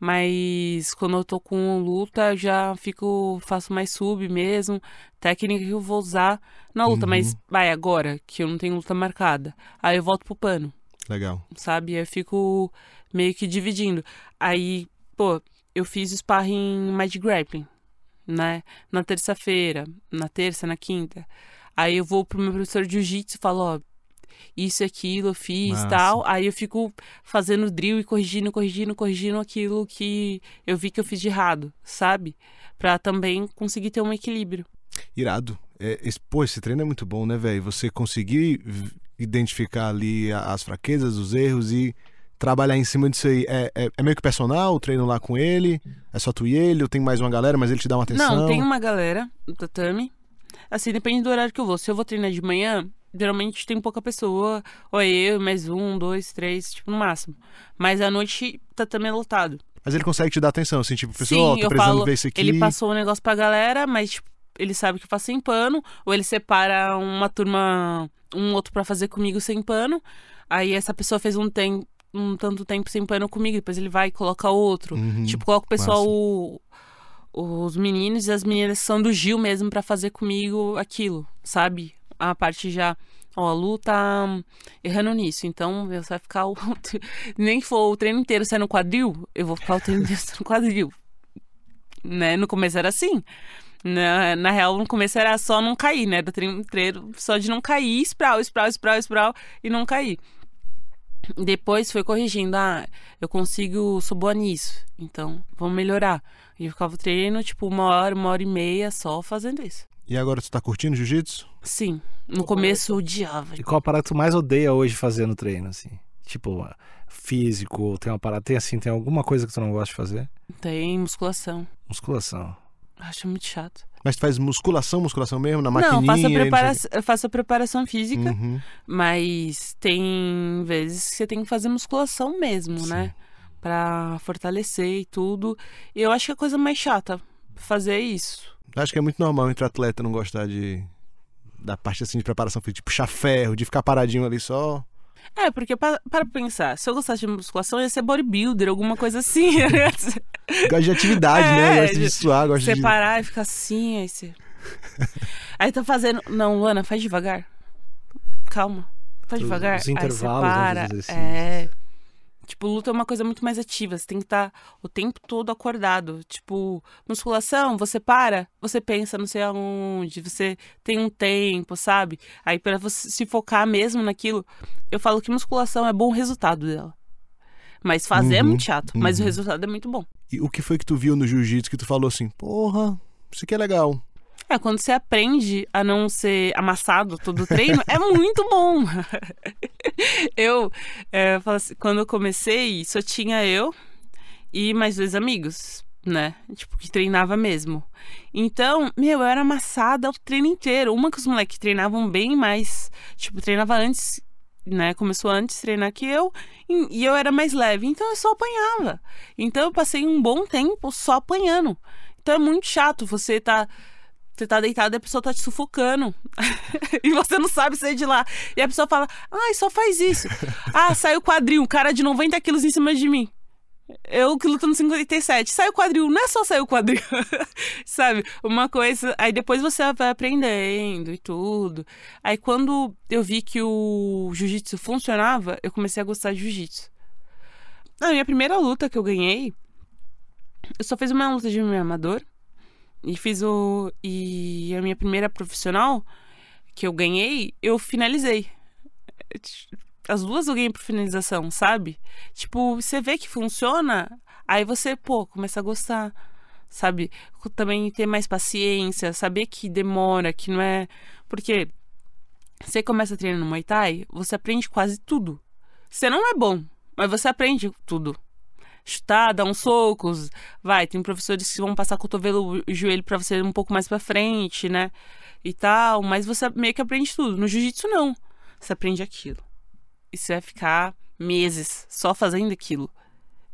Mas quando eu tô com luta, eu já fico, faço mais sub mesmo, técnica que eu vou usar na luta, Uhum. mas vai agora, que eu não tenho luta marcada. Aí eu volto pro pano, Legal. sabe? Eu fico meio que dividindo. Aí, pô, eu fiz o sparring mais de grappling, né? Na terça-feira, na terça, na quinta. Aí eu vou pro meu professor de jiu-jitsu e falo, ó, isso e aquilo eu fiz Massa. tal. Aí eu fico fazendo drill e corrigindo, corrigindo, corrigindo aquilo que eu vi que eu fiz de errado, sabe? Pra também conseguir ter um equilíbrio. Irado. É, esse, pô, esse treino é muito bom, né, velho? Você conseguir identificar ali as fraquezas, os erros e trabalhar em cima disso aí. É, é, é meio que personal, treino lá com ele? É só tu e ele? Ou tem mais uma galera, mas ele te dá uma atenção? Não, tem uma galera no tatame. Assim, depende do horário que eu vou. Se eu vou treinar de manhã, geralmente tem pouca pessoa. Ou é eu, mais um, dois, três, tipo, no máximo. Mas à noite, tatame é lotado. Mas ele consegue te dar atenção, assim, tipo, pessoal, Sim, tô precisando falo, ver isso aqui. Ele passou o negócio pra galera, mas, tipo, ele sabe que faço sem pano. Ou ele separa uma turma, um outro pra fazer comigo sem pano. Aí essa pessoa fez um, tem, um tanto tempo sem pano comigo. Depois ele vai e coloca outro. Uhum. Tipo, coloca o pessoal, o- os meninos e as meninas que são do Gil mesmo pra fazer comigo aquilo, sabe? A parte já. Ó, a Lu tá errando nisso, então você vai ficar. O... [laughs] Nem for o treino inteiro sendo quadril, eu vou ficar o treino inteiro sendo quadril. Né? No começo era assim. Na, na real, no começo era só não cair, né? Era treino inteiro só de não cair, sprawl, sprawl, sprawl, sprawl e não cair. Depois foi corrigindo, ah, eu consigo, sou boa nisso, então vamos melhorar. E eu ficava treinando, tipo, uma hora, uma hora e meia só fazendo isso. E agora tu tá curtindo jiu-jitsu? Sim, no começo eu odiava. E qual a parada que tu mais odeia hoje fazer no treino, assim? Tipo, físico, tem uma parada, tem assim, tem alguma coisa que tu não gosta de fazer? Tem musculação. Musculação. Acho muito chato. Mas tu faz musculação, musculação mesmo, na maquininha? não, faço a, não prepara eu faço a preparação física, Uhum. mas tem vezes que você tem que fazer musculação mesmo, Sim. né? Pra fortalecer e tudo. E eu acho que é a coisa mais chata fazer isso. Acho que é muito normal entre atleta não gostar de da parte assim de preparação física, de puxar ferro, de ficar paradinho ali só. É, porque para, para pensar, se eu gostasse de musculação, ia ser bodybuilder, alguma coisa assim. [laughs] Gosta de atividade, né? É, Gosta de de suar, gosta de. Separar e ficar assim, aí você. [laughs] aí tá fazendo. Não, Luana, faz devagar. Calma. Faz devagar. os aí intervalos, você né, para. exercícios. É. Tipo, luta é uma coisa muito mais ativa. Você tem que estar o tempo todo acordado. Tipo, musculação, você para, você pensa não sei aonde, você tem um tempo, sabe? Aí para você se focar mesmo naquilo, eu falo que musculação é bom resultado dela. Mas fazer é Uhum, muito chato, mas o uhum. resultado é muito bom. E o que foi que tu viu no jiu-jitsu que tu falou assim, porra, isso aqui é legal. É, quando você aprende a não ser amassado todo o treino, é muito bom. [laughs] eu, é, assim, quando eu comecei, só tinha eu e mais dois amigos, né? Tipo, que treinava mesmo. Então, meu, eu era amassada o treino inteiro. Uma que os moleques treinavam bem mais, tipo, treinava antes, né? Começou antes treinar que eu, e e eu era mais leve. Então, eu só apanhava. Então, eu passei um bom tempo só apanhando. Então, é muito chato você tá você tá deitado e a pessoa tá te sufocando. [laughs] e você não sabe sair de lá. E a pessoa fala, ai, só faz isso. [laughs] ah, saiu o quadril, um cara de 90 quilos em cima de mim. Eu que luto no 57. Sai o quadril, não é só sair o quadril. [laughs] Sabe? Uma coisa. Aí depois você vai aprendendo e tudo. Aí quando eu vi que o jiu-jitsu funcionava, eu comecei a gostar de jiu-jitsu. Na minha primeira luta que eu ganhei, eu só fiz uma luta de MMA amador. E fiz o. E a minha primeira profissional que eu ganhei, eu finalizei. As duas eu ganhei por finalização, sabe? Tipo, você vê que funciona, aí você, pô, começa a gostar. Sabe? Também ter mais paciência, saber que demora, que não é. Porque você começa no Muay Thai, você aprende quase tudo. Você não é bom, mas você aprende tudo chutar, dar uns socos, vai, tem professores que vão passar cotovelo e joelho para você um pouco mais para frente, né? E tal, mas você meio que aprende tudo. No jiu-jitsu não. Você aprende aquilo. E você vai ficar meses só fazendo aquilo.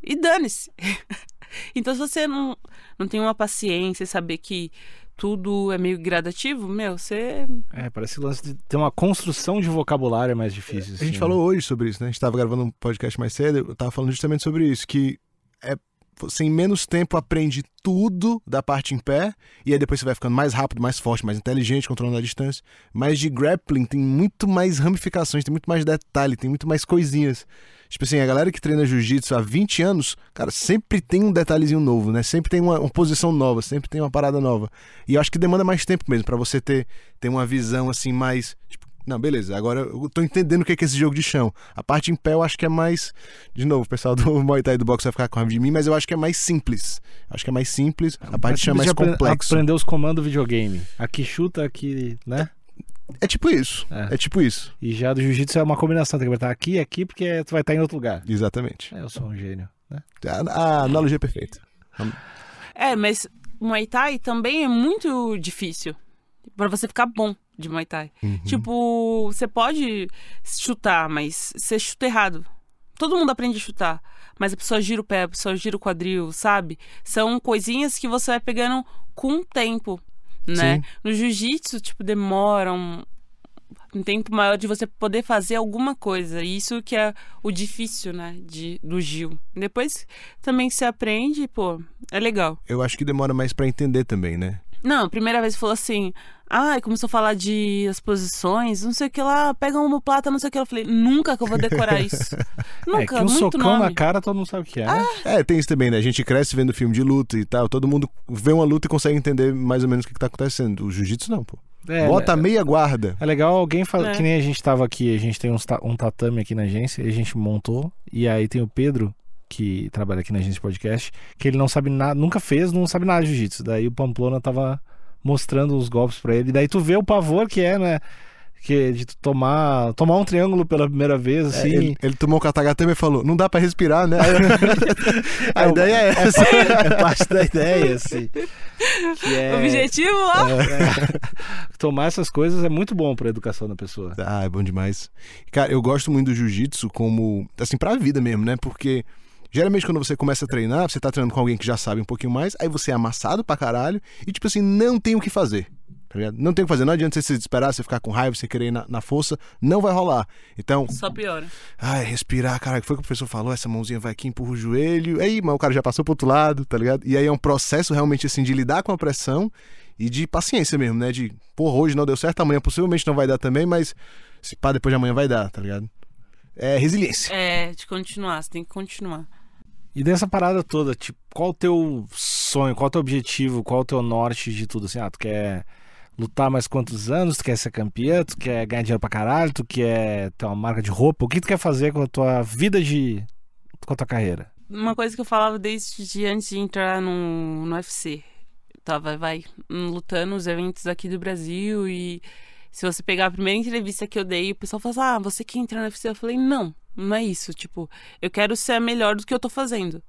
E dane-se. [laughs] então se você não não tem uma paciência, saber que tudo é meio gradativo, meu, você É, parece que o lance de ter uma construção de vocabulário é mais difícil. A gente assim, falou hoje sobre isso, né? A gente tava gravando um podcast mais cedo, eu tava falando justamente sobre isso, que é você em menos tempo aprende tudo da parte em pé, e aí depois você vai ficando mais rápido, mais forte, mais inteligente, controlando a distância. Mas de grappling tem muito mais ramificações, tem muito mais detalhe, tem muito mais coisinhas. Tipo assim, a galera que treina jiu-jitsu há 20 anos, cara, sempre tem um detalhezinho novo, né? Sempre tem uma, uma posição nova, sempre tem uma parada nova. E eu acho que demanda mais tempo mesmo pra você ter, ter uma visão assim mais. Tipo, não, beleza, agora eu tô entendendo o que é, que é esse jogo de chão. A parte em pé eu acho que é mais. De novo, o pessoal do [laughs] Muay Thai e do boxe vai ficar com raiva de mim, mas eu acho que é mais simples. Acho que é mais simples, a parte de chão é mais complexo. Aprender os comandos do videogame. Aqui chuta, aqui, né? É tipo isso. É. É tipo isso. E já do jiu-jitsu é uma combinação. Tem que apertar aqui e aqui, porque tu vai estar em outro lugar. Exatamente. É, eu sou um gênio, né? A, a analogia é perfeita. É, mas Muay Thai também é muito difícil Pra você ficar bom de Muay Thai. Uhum. Tipo, você pode chutar, mas você chuta errado. Todo mundo aprende a chutar, mas a pessoa gira o pé, a pessoa gira o quadril, sabe? São coisinhas que você vai pegando com o tempo, né? Sim. No jiu-jitsu, tipo, demora um, um tempo maior de você poder fazer alguma coisa. E Isso que é o difícil, né, de, do Gil. Depois também você aprende, pô, é legal. Eu acho que demora mais pra entender também, né? Não, a primeira vez falou assim, ai, começou a falar de as posições, não sei o que lá, pega uma plata, não sei o que. Eu falei, nunca que eu vou decorar [laughs] isso. nunca, é que um muito socão nome. na cara todo mundo sabe o que é. né? É, tem isso também, né? A gente cresce vendo filme de luta e tal. Todo mundo vê uma luta e consegue entender mais ou menos o que, que tá acontecendo. O jiu-jitsu não, pô. É, Bota a meia guarda. É legal alguém fazer. É. Que nem a gente tava aqui, a gente tem uns um tatame aqui na agência, e a gente montou. E aí tem o Pedro, que trabalha aqui na agência de podcast, que ele não sabe nada, nunca fez, não sabe nada de jiu-jitsu. Daí o Pamplona tava mostrando os golpes pra ele. Daí tu vê o pavor que é, né? Que de tu tomar, tomar um triângulo pela primeira vez, É, assim. ele, ele tomou um katagatame e falou: não dá pra respirar, né? [laughs] [laughs] a É, ideia é essa. é parte da ideia, assim. Que é, Objetivo lá. [laughs] tomar essas coisas é muito bom pra educação da pessoa. Ah, é bom demais. Cara, eu gosto muito do jiu-jitsu como, assim, pra vida mesmo, né? Porque geralmente quando você começa a treinar, você tá treinando com alguém que já sabe um pouquinho mais, aí você é amassado pra caralho e, tipo assim, não tem o que fazer. Tá ligado? Não tem o que fazer. Não adianta você se desesperar, você ficar com raiva, você querer ir na, na força, não vai rolar. Então, Só piora. ai, respirar, cara, que foi o que o professor falou? Essa mãozinha vai aqui, empurra o joelho. Aí, mas o cara já passou pro outro lado, tá ligado? E aí é um processo realmente assim de lidar com a pressão e de paciência mesmo, né? De, porra, hoje não deu certo, amanhã possivelmente não vai dar também, mas se pá, depois de amanhã vai dar, tá ligado? É resiliência. É, de continuar, você tem que continuar. E dessa parada toda, tipo, qual o teu sonho, qual o teu objetivo, qual o teu norte de tudo? Assim, ah, tu quer lutar mais quantos anos? Tu quer ser campeã? Tu quer ganhar dinheiro pra caralho? Tu quer ter uma marca de roupa? O que tu quer fazer com a tua vida de. com a tua carreira? Uma coisa que eu falava desde antes de entrar no, no UFC. Tava, vai, lutando os eventos aqui do Brasil e se você pegar a primeira entrevista que eu dei, o pessoal fala assim, ah, você quer entrar no UFC? Eu falei, não, não é isso. Tipo, eu quero ser a melhor do que eu tô fazendo.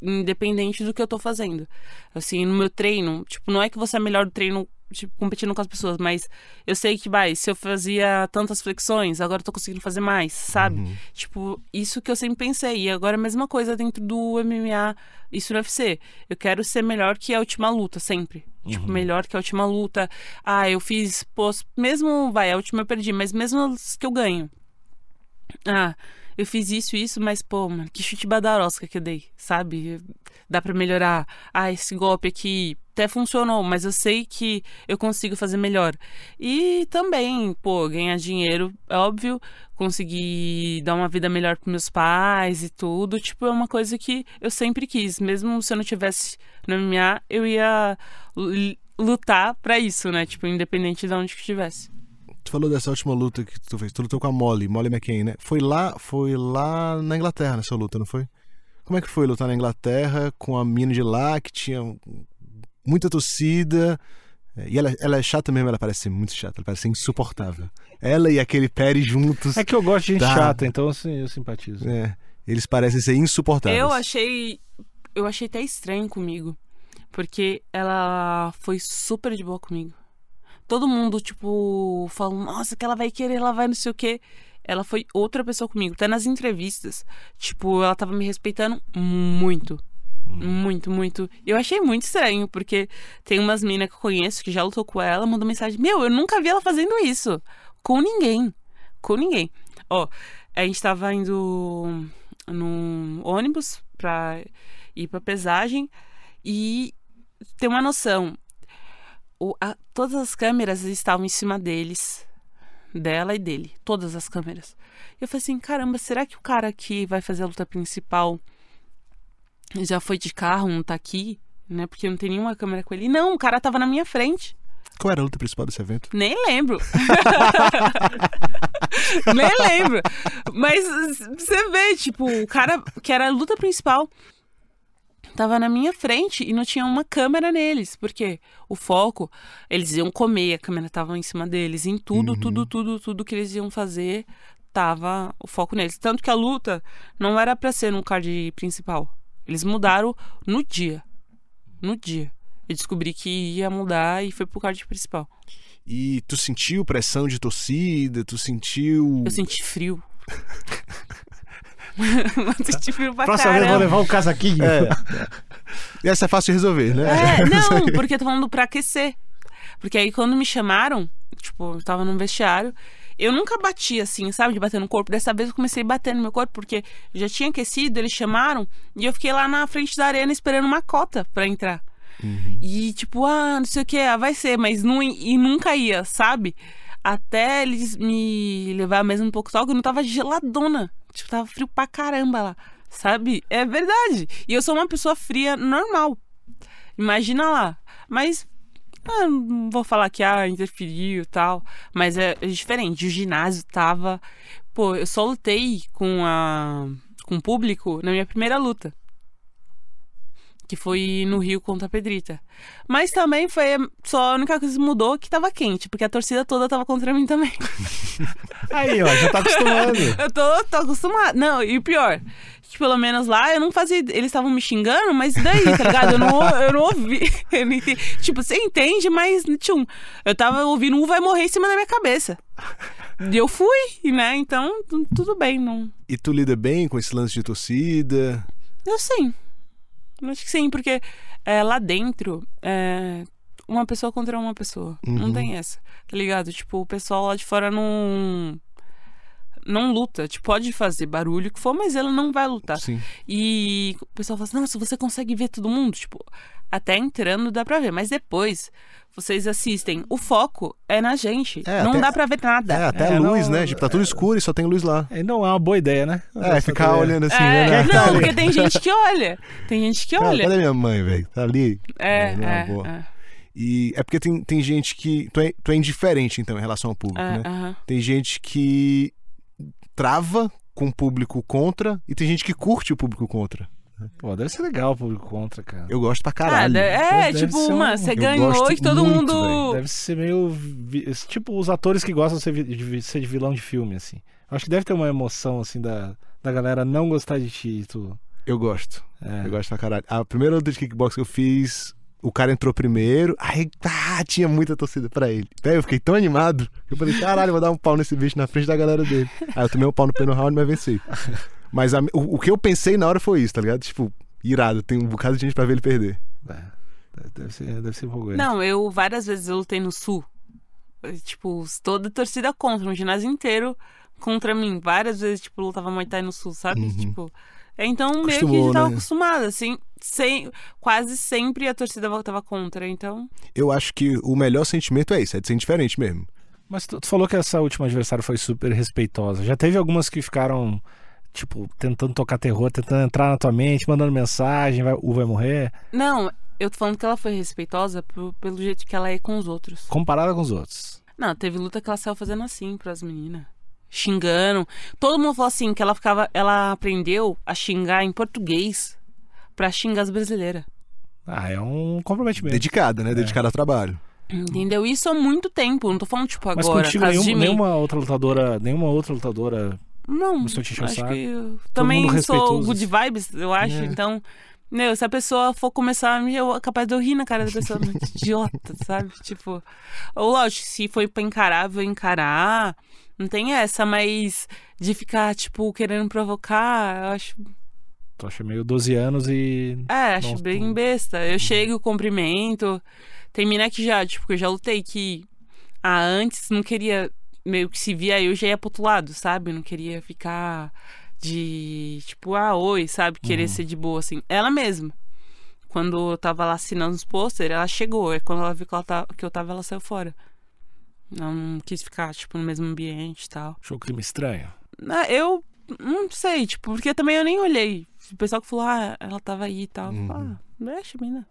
Independente do que eu tô fazendo. Assim, no meu treino, tipo, não é que você é melhor do treino tipo, competindo com as pessoas, mas eu sei que, vai, se eu fazia tantas flexões, agora eu tô conseguindo fazer mais, sabe? Uhum. Tipo, isso que eu sempre pensei. E agora é a mesma coisa dentro do MMA, isso no UFC. Eu quero ser melhor que a última luta, sempre. Tipo, melhor que a última luta. Ah, eu fiz, pô, mesmo, vai, a última eu perdi, mas mesmo as que eu ganho. Ah, eu fiz isso e isso, mas, pô, mano, que chute badarosca que eu dei, sabe? Dá pra melhorar. Ah, esse golpe aqui até funcionou, mas eu sei que eu consigo fazer melhor. E também, pô, ganhar dinheiro, é óbvio, conseguir dar uma vida melhor pros meus pais e tudo, tipo, é uma coisa que eu sempre quis. Mesmo se eu não tivesse no MMA, eu ia lutar pra isso, né? Tipo, independente de onde que estivesse. Tu falou dessa última luta que tu fez. Tu lutou com a Molly, Molly McCain, né? Foi lá, foi lá na Inglaterra nessa luta, não foi? Como é que foi lutar na Inglaterra com a mina de lá que tinha muita torcida? É, E ela, ela é chata mesmo, ela parece ser muito chata, ela parece ser insuportável. Ela e aquele Perry juntos, É que eu gosto de gente Tá. chata, então assim, eu simpatizo. é, eles parecem ser insuportáveis. Eu achei. Eu achei até estranho comigo. Porque ela foi super de boa comigo. Todo mundo, tipo, falou, nossa, que ela vai querer, ela vai não sei o quê. Ela foi outra pessoa comigo. Até nas entrevistas. Tipo, ela tava me respeitando muito. Muito, muito. Eu achei muito estranho, porque tem umas minas que eu conheço que já lutou com ela, mandou mensagem: Meu, eu nunca vi ela fazendo isso. Com ninguém. Com ninguém. Ó, a gente tava indo num ônibus pra ir pra pesagem e ter uma noção. O, a- todas as câmeras estavam em cima deles, dela e dele. Todas as câmeras. Eu falei assim: caramba, será que o cara que vai fazer a luta principal já foi de carro, não tá aqui? Né? Porque não tem nenhuma câmera com ele. Não, o cara tava na minha frente. Qual era a luta principal desse evento? Nem lembro. [laughs] Nem lembro. Mas você vê, tipo, o cara que era a luta principal tava na minha frente e não tinha uma câmera neles. Porque o foco, eles iam comer, a câmera tava em cima deles. Em tudo, Uhum. tudo, tudo, tudo que eles iam fazer, tava o foco neles. Tanto que a luta não era pra ser no card principal. Eles mudaram no dia. No dia. Eu descobri que ia mudar e foi pro card principal. E tu sentiu pressão de torcida? Tu sentiu. Eu senti frio. [laughs] eu senti frio pra Próxima vez eu vou caramba. levar o casaquinho. É. E [laughs] essa é fácil de resolver, né? É, [laughs] não, porque eu tô falando pra aquecer. Porque aí quando me chamaram, tipo, eu tava num vestiário, eu nunca bati assim, sabe, de bater no corpo. Dessa vez eu comecei a bater no meu corpo, porque eu já tinha aquecido, eles chamaram, e eu fiquei lá na frente da arena esperando uma cota pra entrar. Uhum. E tipo, ah, não sei o que, ah, vai ser, mas não, e nunca ia, sabe? Até eles me levar mesmo um pouco só, que eu não tava geladona. Tipo, tava frio pra caramba lá, sabe? É verdade. E eu sou uma pessoa fria normal. Imagina lá. Mas. ah, não vou falar que ah, interferiu e tal. Mas é, é diferente. O ginásio tava. Pô, eu só lutei com a. com o público na minha primeira luta. Que foi no Rio contra a Pedrita. Mas também foi só a única coisa que mudou que tava quente, porque a torcida toda tava contra mim também. [laughs] Aí, ó, já tá acostumando. Eu tô, tô acostumada. Não, e o pior, que pelo menos lá eu não fazia. Eles estavam me xingando, mas daí, tá ligado? Eu não, eu não ouvi. [laughs] Eu não. Tipo, você entende, mas tchum. Eu tava ouvindo um vai morrer em cima da minha cabeça. E eu fui, né? Então, tu- tudo bem, não. E tu lida bem com esse lance de torcida? Eu sim. Acho que sim, porque é, lá dentro é uma pessoa contra uma pessoa. Não Uhum. tem essa, tá ligado? Tipo, o pessoal lá de fora não. Não luta. Tipo, pode fazer barulho que for, mas ela não vai lutar. Sim. E o pessoal fala assim, nossa, você consegue ver todo mundo? Tipo, até entrando dá pra ver. Mas depois, vocês assistem. O foco é na gente. É, não até- dá pra ver nada. É, até É, a luz, não- né? Tipo, tá tudo escuro e só tem luz lá. É, não é uma boa ideia, né? É, ficar Essa- olhando assim, É, né? não, Tá porque tem gente que olha. Tem gente que Cara, olha. cadê minha mãe, velho? Tá ali. É, é, boa. é. E é porque tem, tem gente que. Tu é, tu é indiferente, então, em relação ao público, É, né? aham. Tem gente que trava com o público contra e tem gente que curte o público contra. Pô, deve ser legal o público contra, cara. Eu gosto pra Ah, caralho. de- é, Deve tipo, um- uma, você ganhou e todo muito, mundo. Deve ser meio. Tipo, os atores que gostam de ser de vilão de filme, assim. Acho que deve ter uma emoção, assim, da, da galera não gostar de ti e tu. Eu gosto. É. Eu gosto pra caralho. A primeira luta de kickbox que eu fiz, o cara entrou primeiro. Aí, ah, tinha muita torcida pra ele. Eu fiquei tão animado. que Eu falei, caralho, vou dar um pau nesse bicho na frente da galera dele. Aí eu tomei um pau no primeiro round, mas venci. Mas a- o, o que eu pensei na hora foi isso, tá ligado? Tipo, irado, tem um bocado de gente pra ver ele perder. É, deve- deve ser, deve ser empolgante. Não, eu várias vezes eu lutei no sul. Tipo, toda a torcida contra, um ginásio inteiro contra mim. Várias vezes, tipo, eu lutava Muay Thai no sul, sabe? Uhum. Tipo. Então, meio que a Acostumou, gente tava né? acostumada, assim. Sem, quase sempre a torcida tava contra, então. Eu acho que o melhor sentimento é isso, é de ser indiferente mesmo. Mas tu, tu falou que essa última adversária foi super respeitosa. Já teve algumas que ficaram, tipo, tentando tocar terror, tentando entrar na tua mente, mandando mensagem, vai, o vai morrer, Não, eu tô falando que ela foi respeitosa pro- pelo jeito que ela é com os outros. comparada com os outros. Não, teve luta que ela saiu fazendo assim pras meninas. Xingando. Todo mundo falou assim que ela ficava. Ela aprendeu a xingar em português pra xingar as brasileiras. Ah, é um comprometimento. Dedicada, né? Dedicada ao trabalho. Entendeu? Isso há muito tempo. Não tô falando, tipo, Mas agora. contigo, caso de nenhum, mim. nenhuma outra lutadora, nenhuma outra lutadora. Não, acho que também sou good vibes, eu acho. É. Então, meu, se a pessoa for começar a me. Eu, é capaz de eu rir na cara da pessoa, [laughs] idiota, sabe? Tipo. Ou lógico, se foi pra encarar, vou encarar. Não tem essa, mas de ficar, tipo, querendo provocar, eu acho. Tu acha meio 12 anos e. É, acho bem besta. Eu chego, cumprimento. Tem mina que já, tipo, que eu já lutei que ah, antes não queria, meio que se via eu já ia pro outro lado, sabe? Não queria ficar de, tipo, ah, oi, sabe? Querer Uhum. ser de boa, assim. Ela mesma. Quando eu tava lá assinando os pôster, ela chegou. É quando ela viu que, ela tá, que eu tava, ela saiu fora. Não quis ficar, tipo, no mesmo ambiente e tal. Achou o clima estranho? Ah, Eu não sei, tipo, porque também eu nem olhei. O pessoal que falou, ah, ela tava aí e tal. Uhum. Ah, deixa, mina.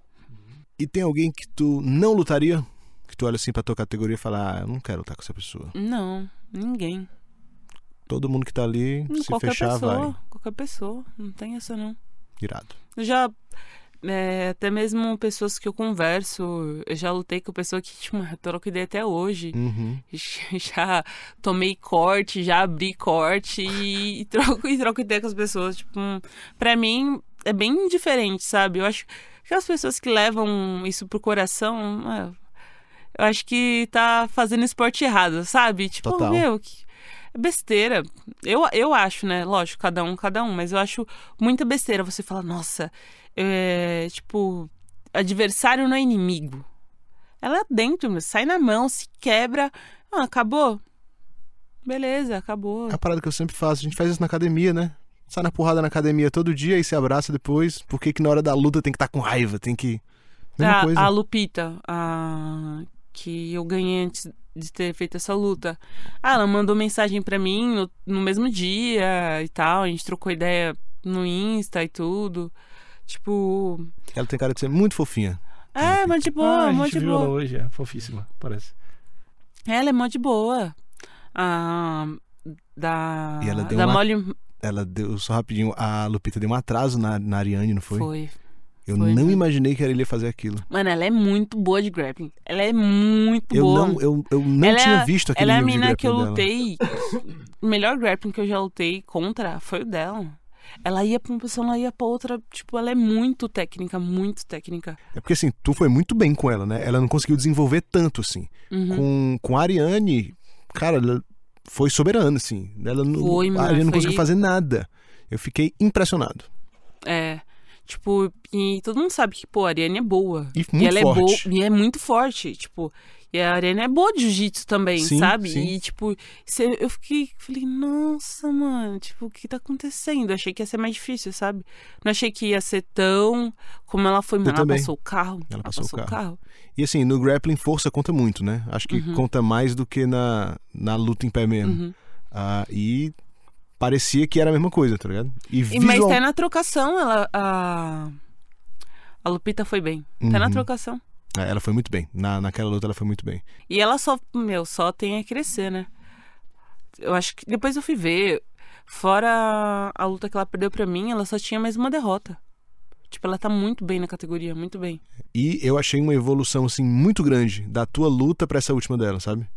E tem alguém que tu não lutaria? Que tu olha assim pra tua categoria e fala, ah, eu não quero lutar com essa pessoa. Não, ninguém. Todo mundo que tá ali, Hum, se qualquer fechar, pessoa. vai. Qualquer pessoa. Não tem essa, não. Irado. Eu já. É, até mesmo pessoas que eu converso, eu já lutei com pessoa que, tipo, troco ideia até hoje. Uhum. [laughs] Já tomei corte, já abri corte e, e troco, [laughs] e troco ideia com as pessoas. Tipo, hum, pra mim é bem diferente, sabe? Eu acho que as pessoas que levam isso pro coração, é, eu acho que tá fazendo esporte errado, sabe? Tipo, Total. meu, que é besteira. Eu, eu acho, né? Lógico, cada um, cada um, mas eu acho muita besteira você falar, nossa, é, tipo, adversário não é inimigo. Ela é dentro, sai na mão, se quebra. Ah, acabou. Beleza, acabou. É a parada que eu sempre faço. A gente faz isso na academia, né? Sai na porrada na academia todo dia e se abraça depois. Por que que na hora da luta tem que estar com raiva? Tem que... Mesma a, coisa. a Lupita, a, que eu ganhei antes de ter feito essa luta. Ah, ela mandou mensagem pra mim no, no mesmo dia e tal. A gente trocou ideia no Insta e tudo. Tipo. Ela tem cara de ser muito fofinha. É, mó de ah, boa, a mó gente de viu ela boa. hoje, é fofíssima, parece. Ela é mó de boa. A, da. E ela deu da uma- Molly. Ela deu, só rapidinho, a Lupita deu um atraso na, na Ariane, não foi? Foi. eu foi. não imaginei que ela ia fazer aquilo. Mano, ela é muito boa de grappling. Ela é muito Eu boa. não, eu, eu não Ela é tinha a- visto aquele Ela é a mina que eu lutei. [laughs] o melhor grappling que eu já lutei contra foi o dela. Ela ia pra uma pessoa, ela ia pra outra. Tipo, ela é muito técnica, muito técnica. É porque assim, tu foi muito bem com ela, né? Ela não conseguiu desenvolver tanto, assim. Uhum. Com, com a Ariane, cara, ela foi soberana, assim. Ela não, Foi, a Ariane não foi- conseguiu fazer nada. Eu fiquei impressionado. É. Tipo, e todo mundo sabe que, pô, a Ariane é boa. E muito ela forte. é boa. E é muito forte. Tipo, E a Arena é boa de jiu-jitsu também, Sim, sabe? sim. E, tipo, eu fiquei, falei, nossa, mano, tipo, o que tá acontecendo? Eu achei que ia ser mais difícil, sabe? Não achei que ia ser tão como ela foi, mano. Ela também. passou o carro. Ela passou o o carro. E assim, no grappling, força conta muito, né? Acho que Uhum. conta mais do que na, na luta em pé mesmo. Uhum. Ah, e parecia que era a mesma coisa, tá ligado? E, E, visual... mas até na trocação, ela. A, a Lupita foi bem. Até na Uhum. trocação. É, Ela foi muito bem. Na, naquela luta ela foi muito bem. E ela só, meu, só tem a crescer, né? Eu acho que depois eu fui ver. Fora a luta que ela perdeu pra mim, ela só tinha mais uma derrota. Tipo, ela tá muito bem na categoria, muito bem. E eu achei uma evolução, assim, muito grande da tua luta pra essa última dela, sabe?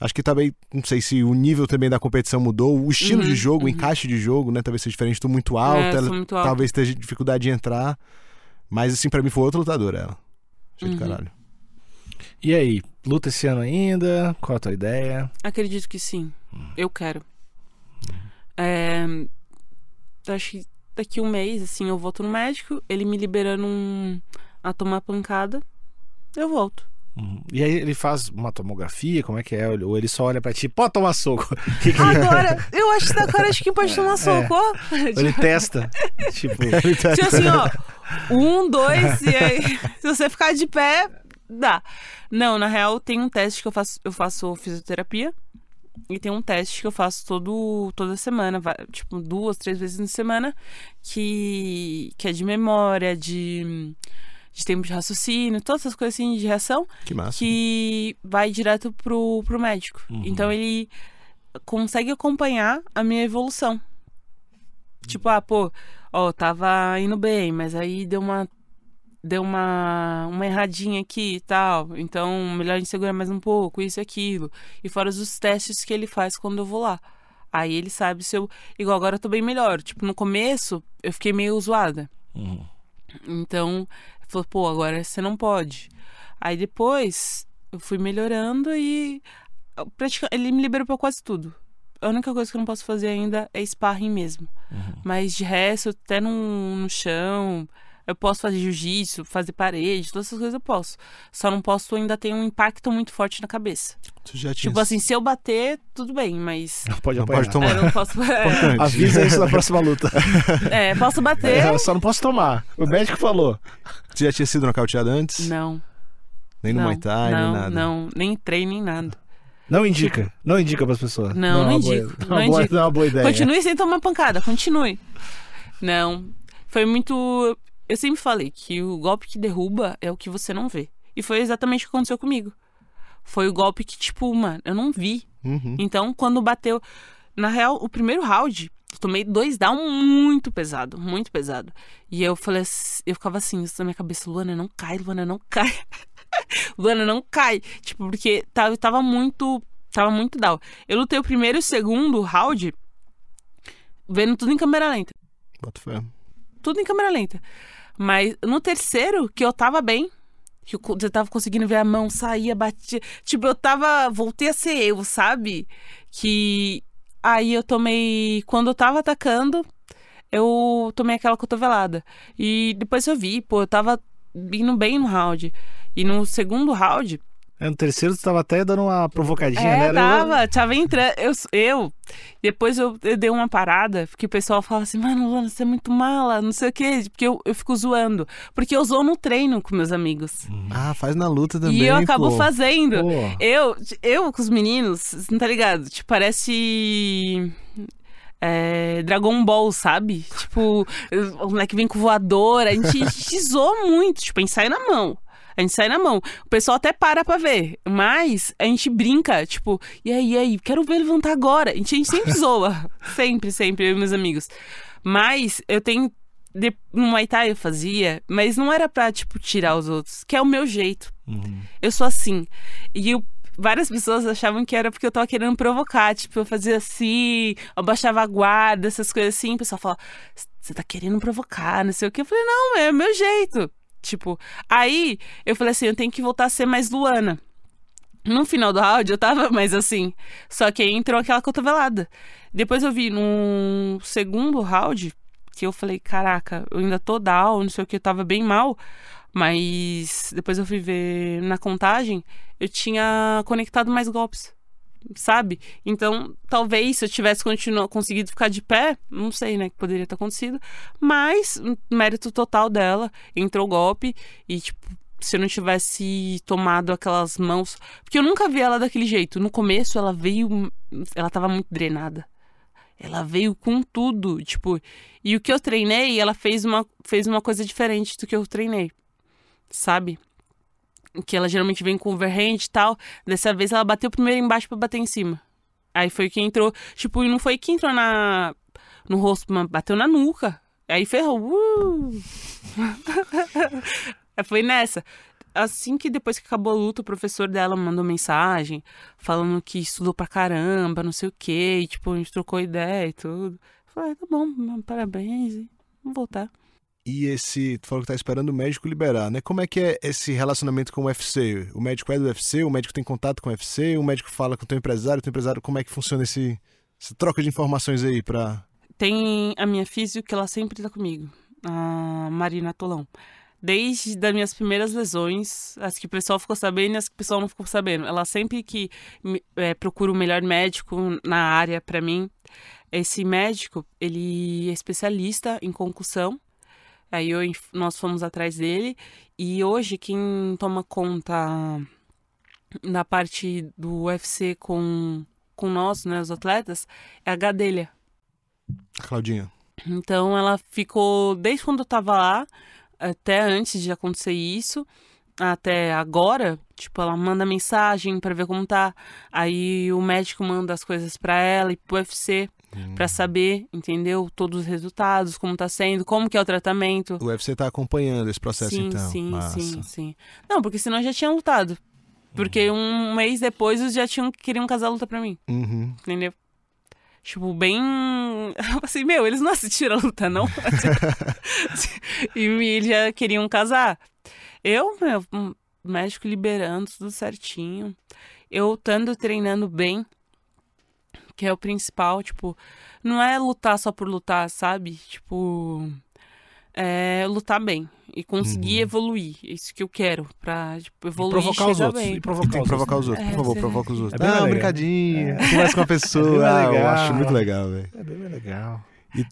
Acho que também, não sei se o nível também da competição mudou, o estilo Uhum, de jogo, o uhum. encaixe de jogo, né? Talvez seja diferente, tu muito alta, é, ela muito alta. talvez tenha dificuldade de entrar. Mas, assim, pra mim foi outra lutadora ela. Achei do Uhum. caralho. E aí, luta esse ano ainda? Qual a tua ideia? Acredito que sim. Eu quero. É, acho que daqui um mês, assim, eu volto no médico, ele me liberando um, a tomar pancada, eu volto. Uhum. E aí ele faz uma tomografia, como é que é? Ou ele só olha pra ti, pode tomar soco. [laughs] Que que- Agora, eu acho que da cara acho que pode tomar soco, ó. Ou ele testa. tipo, [laughs] Tipo assim, ó. Um, dois, e [laughs] aí. Se você ficar de pé, dá. Não, na real, tem um teste que eu faço. Eu faço fisioterapia. E tem um teste que eu faço todo, toda semana, tipo, duas, três vezes na semana, que, que é de memória, de, de tempo de raciocínio, todas essas coisas assim de reação, Que massa. que vai direto pro, pro médico. Uhum. Então ele consegue acompanhar a minha evolução. Tipo, ah, pô, ó, tava indo bem, mas aí deu uma deu uma uma erradinha aqui e tal. Então, melhor a gente segurar mais um pouco, isso e aquilo. E fora os testes que ele faz quando eu vou lá. Aí ele sabe se eu. Igual agora eu tô bem melhor. Tipo, no começo eu fiquei meio zoada. uhum. Então, ele falou, pô, agora você não pode. Aí depois eu fui melhorando e ele me liberou pra quase tudo. A única coisa que eu não posso fazer ainda é sparring mesmo. Mas de resto, até no, no chão, eu posso fazer jiu-jitsu, fazer parede, todas essas coisas eu posso. Só não posso ainda ter um impacto muito forte na cabeça. Tu já tinha... Tipo assim, se eu bater, tudo bem, mas. [laughs] Não pode Não pode tomar. Eu não posso. [laughs] É. Avisa isso na próxima luta. [laughs] é, posso bater? É, eu só não posso tomar. O médico falou. Tu já tinha sido nocauteado antes? Não. Nem no não, Muay Thai, não, nem nada. Não, nem treino, nem nada. Não indica. Não indica pras pessoas. Não, não boa- Não, é não uma boa- indico. não é uma boa ideia. Continue sem tomar pancada, continue. Não. Foi muito. Eu sempre falei que o golpe que derruba é o que você não vê. E foi exatamente o que aconteceu comigo. Foi o golpe que, tipo, mano, eu não vi. Uhum. Então, quando bateu. Na real, o primeiro round, eu tomei dois down muito pesado, muito pesado. E eu falei assim, eu ficava assim, isso na minha cabeça, Luana, não cai, Luana, não cai. [laughs] Luana, não cai. Tipo, porque tava, tava muito. Tava muito down. Eu lutei o primeiro e o segundo round vendo tudo em câmera lenta. Bota fé. Tudo em câmera lenta. Mas no terceiro, que eu tava bem, que eu, tava conseguindo ver a mão, saía, batia. Tipo, eu tava. Voltei a ser eu, sabe? Que. Aí eu tomei. Quando eu tava atacando, eu tomei aquela cotovelada. E depois eu vi, pô, eu tava indo bem no round. E no segundo round, É, no terceiro você tava até dando uma provocadinha, né? é, tava, tava entrando. Eu, eu, depois eu, eu dei uma parada, porque o pessoal fala assim, mano, Luana, você é muito mala, não sei o quê. Porque eu, eu fico zoando. Porque eu zoo no treino com meus amigos. Ah, faz na luta também, e eu acabo pô. fazendo. Pô. Eu, eu com os meninos, você não tá ligado? Tipo, parece. é, Dragon Ball, sabe? Tipo, o moleque vem com voadora. A gente, a gente zoa muito, tipo, sai na mão. A gente sai na mão. O pessoal até para pra ver. Mas a gente brinca, tipo, e aí, e aí, quero ver levantar agora. A gente, a gente sempre [laughs] zoa. Sempre, sempre, eu meus amigos. Mas eu tenho. De, no Muay Thai eu fazia, mas não era pra, tipo, tirar os outros, que é o meu jeito. Uhum. Eu sou assim. E eu- várias pessoas achavam que era porque eu tava querendo provocar. Tipo, eu fazia assim, eu baixava a guarda, essas coisas assim. O pessoal fala, você tá querendo provocar, não sei o que. Eu falei, não, é o meu jeito. Tipo, aí eu falei assim, eu tenho que voltar a ser mais Luana. No final do áudio eu tava mais assim. Só que aí entrou aquela cotovelada. Depois eu vi no segundo round que eu falei, caraca, eu ainda tô down, não sei o que, eu tava bem mal. Mas depois eu fui ver na contagem, eu tinha conectado mais golpes, sabe? Então, talvez se eu tivesse conseguido ficar de pé, não sei, né, que poderia ter acontecido. Mas, mérito total dela, entrou o golpe e, tipo, se eu não tivesse tomado aquelas mãos. Porque eu nunca vi ela daquele jeito. No começo, ela veio. Ela tava muito drenada. Ela veio com tudo, tipo. E o que eu treinei, ela fez uma, fez uma coisa diferente do que eu treinei sabe? Que ela geralmente vem com overhand e tal. Dessa vez ela bateu primeiro embaixo para bater em cima. Aí foi que entrou. Tipo, não foi que entrou na, no rosto, mas bateu na nuca. Aí ferrou. Uh! [laughs] foi nessa. Assim que depois que acabou a luta, o professor dela mandou mensagem falando que estudou pra caramba, não sei o quê. E, tipo, a gente trocou ideia e tudo. Falei, tá bom, parabéns. Vamos voltar e esse. Tu falou que tá esperando o médico liberar, né? Como é que é esse relacionamento com o UFC? O médico é do UFC, o médico tem contato com o UFC, o médico fala com o teu empresário, o teu empresário, como é que funciona esse, essa troca de informações aí pra. Tem a minha física que ela sempre tá comigo, a Marina Tolão. Desde as minhas primeiras lesões, as que o pessoal ficou sabendo e as que o pessoal não ficou sabendo. Ela sempre que é, procura o melhor médico na área para mim. Esse médico, ele é especialista em concussão Aí eu, nós fomos atrás dele e hoje quem toma conta da parte do UFC com, com nós, né, os atletas, é a Gadelha. A Claudinha. Então ela ficou desde quando eu tava lá, até antes de acontecer isso, até agora, tipo, ela manda mensagem para ver como tá. Aí o médico manda as coisas para ela e pro UFC hum. para saber, entendeu? Todos os resultados, como tá sendo, como que é o tratamento. O UFC tá acompanhando esse processo, sim, então. Sim, Massa. sim, sim. Não, porque senão já tinha lutado. Porque uhum. um mês depois eles já tinham queriam casar a luta pra mim. Uhum. Entendeu? Tipo, bem. [laughs] Assim, meu, eles não assistiram a luta, não? [laughs] e eles já queriam casar. Eu, meu, médico liberando tudo certinho. Eu estando treinando bem, que é o principal, tipo, não é lutar só por lutar, sabe? Tipo, é lutar bem e conseguir uhum. evoluir. Isso que eu quero, pra tipo, evoluir e provocar os outros. Bem. E provocar, Tem que provocar os outros, por favor, provoca os outros. É ah, brincadinho, é. conversa com a pessoa. É ah, eu acho muito legal, velho. É bem legal.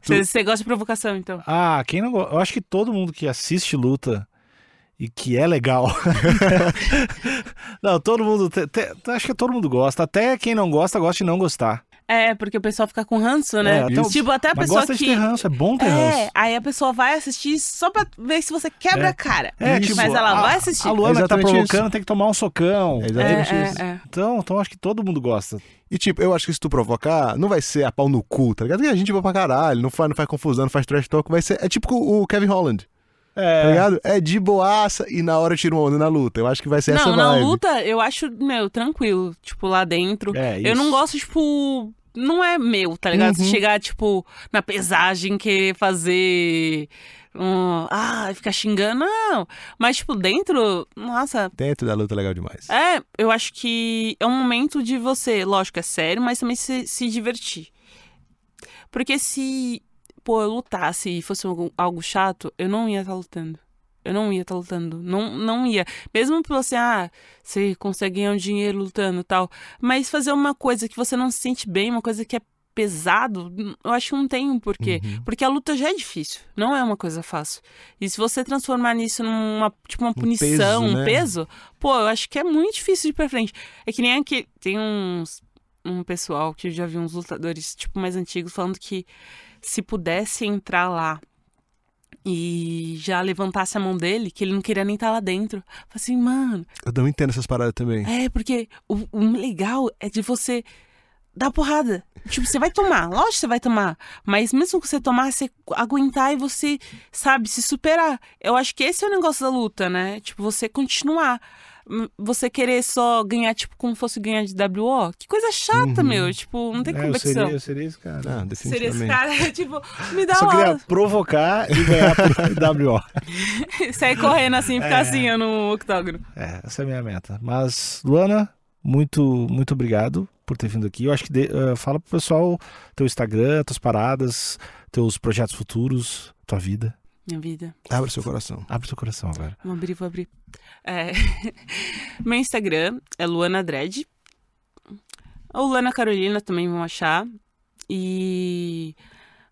Você tu... gosta de provocação, então? Ah, quem não gosta? Eu acho que todo mundo que assiste luta e que é legal. [laughs] não, todo mundo. Te, te, acho que todo mundo gosta. Até quem não gosta, gosta de não gostar. É, porque o pessoal fica com ranço, né? É, então, tipo, até a pessoa gosta que... de ter ranço, é bom ter é, ranço. aí a pessoa vai assistir só pra ver se você quebra é. a cara. É, tipo, mas ela a, vai assistir. A Luana que tá provocando isso. tem que tomar um socão. É exatamente é, isso. É, então, então acho que todo mundo gosta. E tipo, eu acho que se tu provocar, não vai ser a pau no cu, tá ligado? E a gente vai pra caralho, não faz, não faz confusão, não faz trash talk, vai ser... É tipo o Kevin Holland. É. Tá ligado? É de boaça e na hora tira uma onda na luta. Eu acho que vai ser não, essa vibe. Não, na luta eu acho, meu, tranquilo. Tipo, lá dentro. É, eu não gosto, tipo não é meu, tá ligado? Uhum. Chegar, tipo, na pesagem, querer fazer. Um, ah, ficar xingando, não. Mas, tipo, dentro, nossa. Dentro da luta é legal demais. É, eu acho que é um momento de você, lógico, é sério, mas também se, se divertir. Porque se, pô, eu lutasse e fosse algo, algo chato, eu não ia estar tá lutando. Eu não ia estar tá lutando. Não, não ia. Mesmo pra você, ah, você consegue ganhar um dinheiro lutando e tal. Mas fazer uma coisa que você não se sente bem, uma coisa que é pesado, eu acho que não tem um porquê. Uhum. Porque a luta já é difícil. Não é uma coisa fácil. E se você transformar nisso numa, tipo, uma punição, um peso, né? peso pô, eu acho que é muito difícil de ir pra frente. É que nem aqui. Tem uns. Um pessoal que eu já vi uns lutadores, tipo, mais antigos, falando que se pudesse entrar lá e já levantasse a mão dele, que ele não queria nem estar tá lá dentro. Falei assim, mano. Eu não entendo essas paradas também. É, porque o, o legal é de você dar porrada. Tipo, você vai tomar, lógico que você vai tomar. Mas mesmo que você tomar, você aguentar e você, sabe, se superar. Eu acho que esse é o negócio da luta, né? Tipo, você continuar você querer só ganhar, tipo, como fosse ganhar de WO, que coisa chata, uhum. meu. Tipo, não tem é, competição. Eu seria, eu seria esse cara. Ah, seria esse cara, [laughs] tipo, me dá só queria provocar e ganhar por [laughs] WO. [laughs] Sair correndo assim, ficar é. assim no octógono. É, essa é a minha meta. Mas, Luana, muito, muito obrigado por ter vindo aqui. Eu acho que de, uh, fala pro pessoal teu Instagram, tuas paradas, teus projetos futuros, tua vida. Minha vida. Abre seu coração. Abre seu coração agora. Vou abrir, vou abrir. É, [laughs] Meu Instagram é Luana Dredd. Ou Luana Carolina também vão achar. E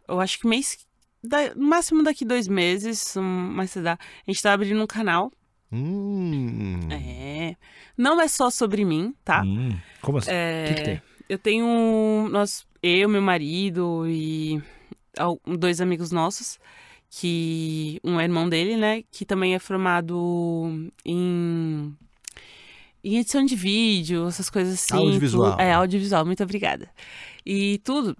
eu acho que mês. da- No máximo daqui dois meses, mas se dá. A gente tá abrindo um canal. Hum. É. Não é só sobre mim, tá? Hum, como assim? É, O que, que tem? Eu tenho. Nós, eu, meu marido e dois amigos nossos, que. Um irmão dele, né? Que também é formado em. Em edição de vídeo, essas coisas assim. Audiovisual. tudo. É, audiovisual, muito obrigada. E tudo.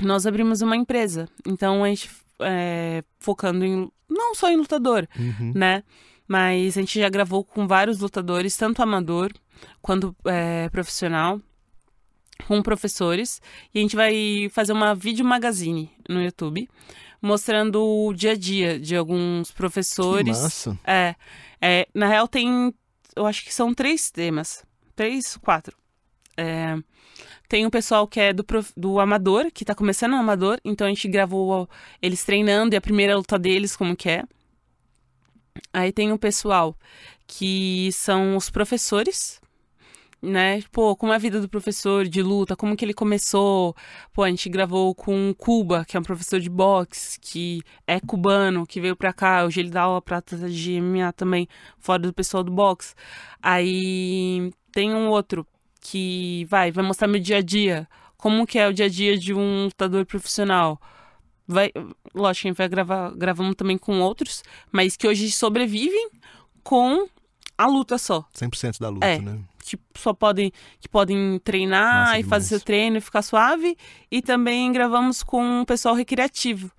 Nós abrimos uma empresa. Então a gente. é, focando em. Não só em lutador, Uhum. né? Mas a gente já gravou com vários lutadores, tanto amador quanto é, profissional, com professores. E a gente vai fazer uma vídeo magazine no YouTube, mostrando o dia a dia de alguns Que professores. massa. É, é, na real tem, eu acho que são três temas, três, quatro. É, tem o pessoal que é do, do amador, que tá começando no amador, então a gente gravou eles treinando e a primeira luta deles, como que é. Aí tem o pessoal que são os professores, né? Pô, como é a vida do professor de luta, como que ele começou. Pô, a gente gravou com Cuba, que é um professor de boxe, que é cubano, que veio pra cá. Hoje ele dá aula pra atleta de MMA também, fora do pessoal do boxe. Aí tem um outro que vai, vai mostrar meu dia a dia. Como que é o dia a dia de um lutador profissional. Vai, lógico, a gente vai gravar, gravamos também com outros, mas que hoje sobrevivem com a luta só. 100% da luta, É. né? Tipo, só podem, que podem treinar Massa e fazer demais. seu treino e ficar suave. E também gravamos com o pessoal recreativo.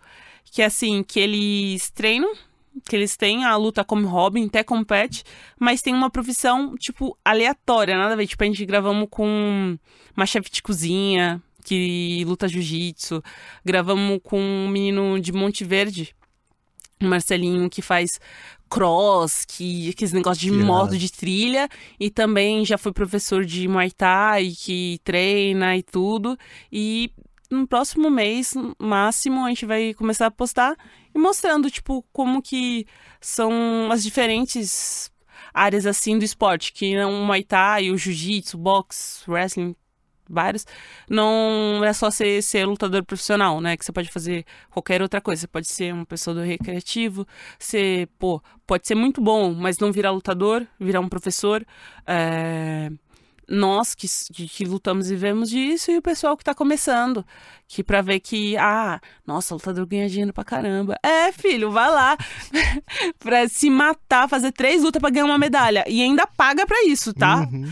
Que é assim, que eles treinam, que eles têm a luta como hobby, até compete, mas tem uma profissão, tipo, aleatória, nada a ver. Tipo, a gente gravamos com uma chefe de cozinha que luta jiu-jitsu. Gravamos com um menino de Monte Verde, Marcelinho, que faz cross, que aqueles negócios de Que irado. de trilha. E também já foi professor de Muay Thai, que treina e tudo. E no próximo mês, máximo, a gente vai começar a postar e mostrando, tipo, como que são as diferentes áreas, assim, do esporte. Que não o Muay Thai, o Jiu-Jitsu, boxe, wrestling, vários. Não é só ser, ser lutador profissional, né? Que você pode fazer qualquer outra coisa. Você pode ser uma pessoa do recreativo, ser, pô, pode ser muito bom, mas não virar lutador, virar um professor. É, Nós que, que, que lutamos e vivemos disso, e o pessoal que tá começando. Que pra ver que, ah, nossa, lutador ganha dinheiro pra caramba. É, filho, vai lá [laughs] pra se matar, fazer três lutas pra ganhar uma medalha. E ainda paga pra isso, tá? Uhum.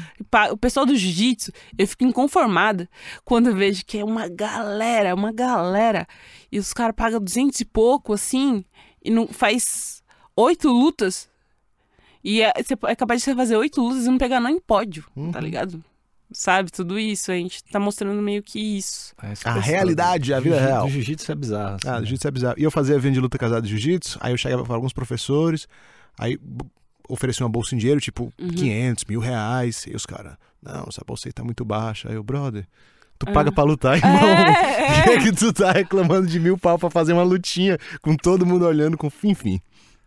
O pessoal do jiu-jitsu, eu fico inconformada quando eu vejo que é uma galera, uma galera, e os caras pagam 200 e pouco, assim, e não faz oito lutas. E é, você é capaz de você fazer oito lutas e não pegar nem pódio, tá Uhum. ligado? Sabe, tudo isso. A gente tá mostrando meio que isso. É A realidade, a vida real. Do jiu-jitsu é bizarro. assim, Ah, né? jiu-jitsu é bizarro. E eu fazia evento de luta casada de jiu-jitsu, aí eu chegava para alguns professores, aí oferecia uma bolsa em dinheiro, tipo Uhum. 500, mil reais, e os caras, não, essa bolsa aí tá muito baixa. Aí eu, brother, tu Ah. paga pra lutar, irmão. É, [laughs] é. que que tu tá reclamando de mil pau pra fazer uma lutinha com todo mundo olhando com fim, fim.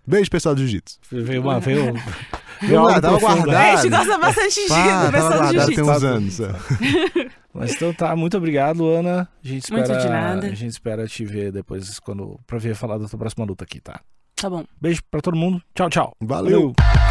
Beijo, pessoal do jiu-jitsu. Veio uma. Veio, [laughs] veio lá, algo tava guardado. É, a gente gosta bastante de tava pessoal do guardado tem jiu-jitsu. uns anos. é. [laughs] Mas então tá, muito obrigado, Ana. A gente espera, Muito de nada. A gente espera te ver depois quando pra ver falar da tua próxima luta aqui, tá? Tá bom. Beijo pra todo mundo. Tchau, tchau. Valeu. Valeu.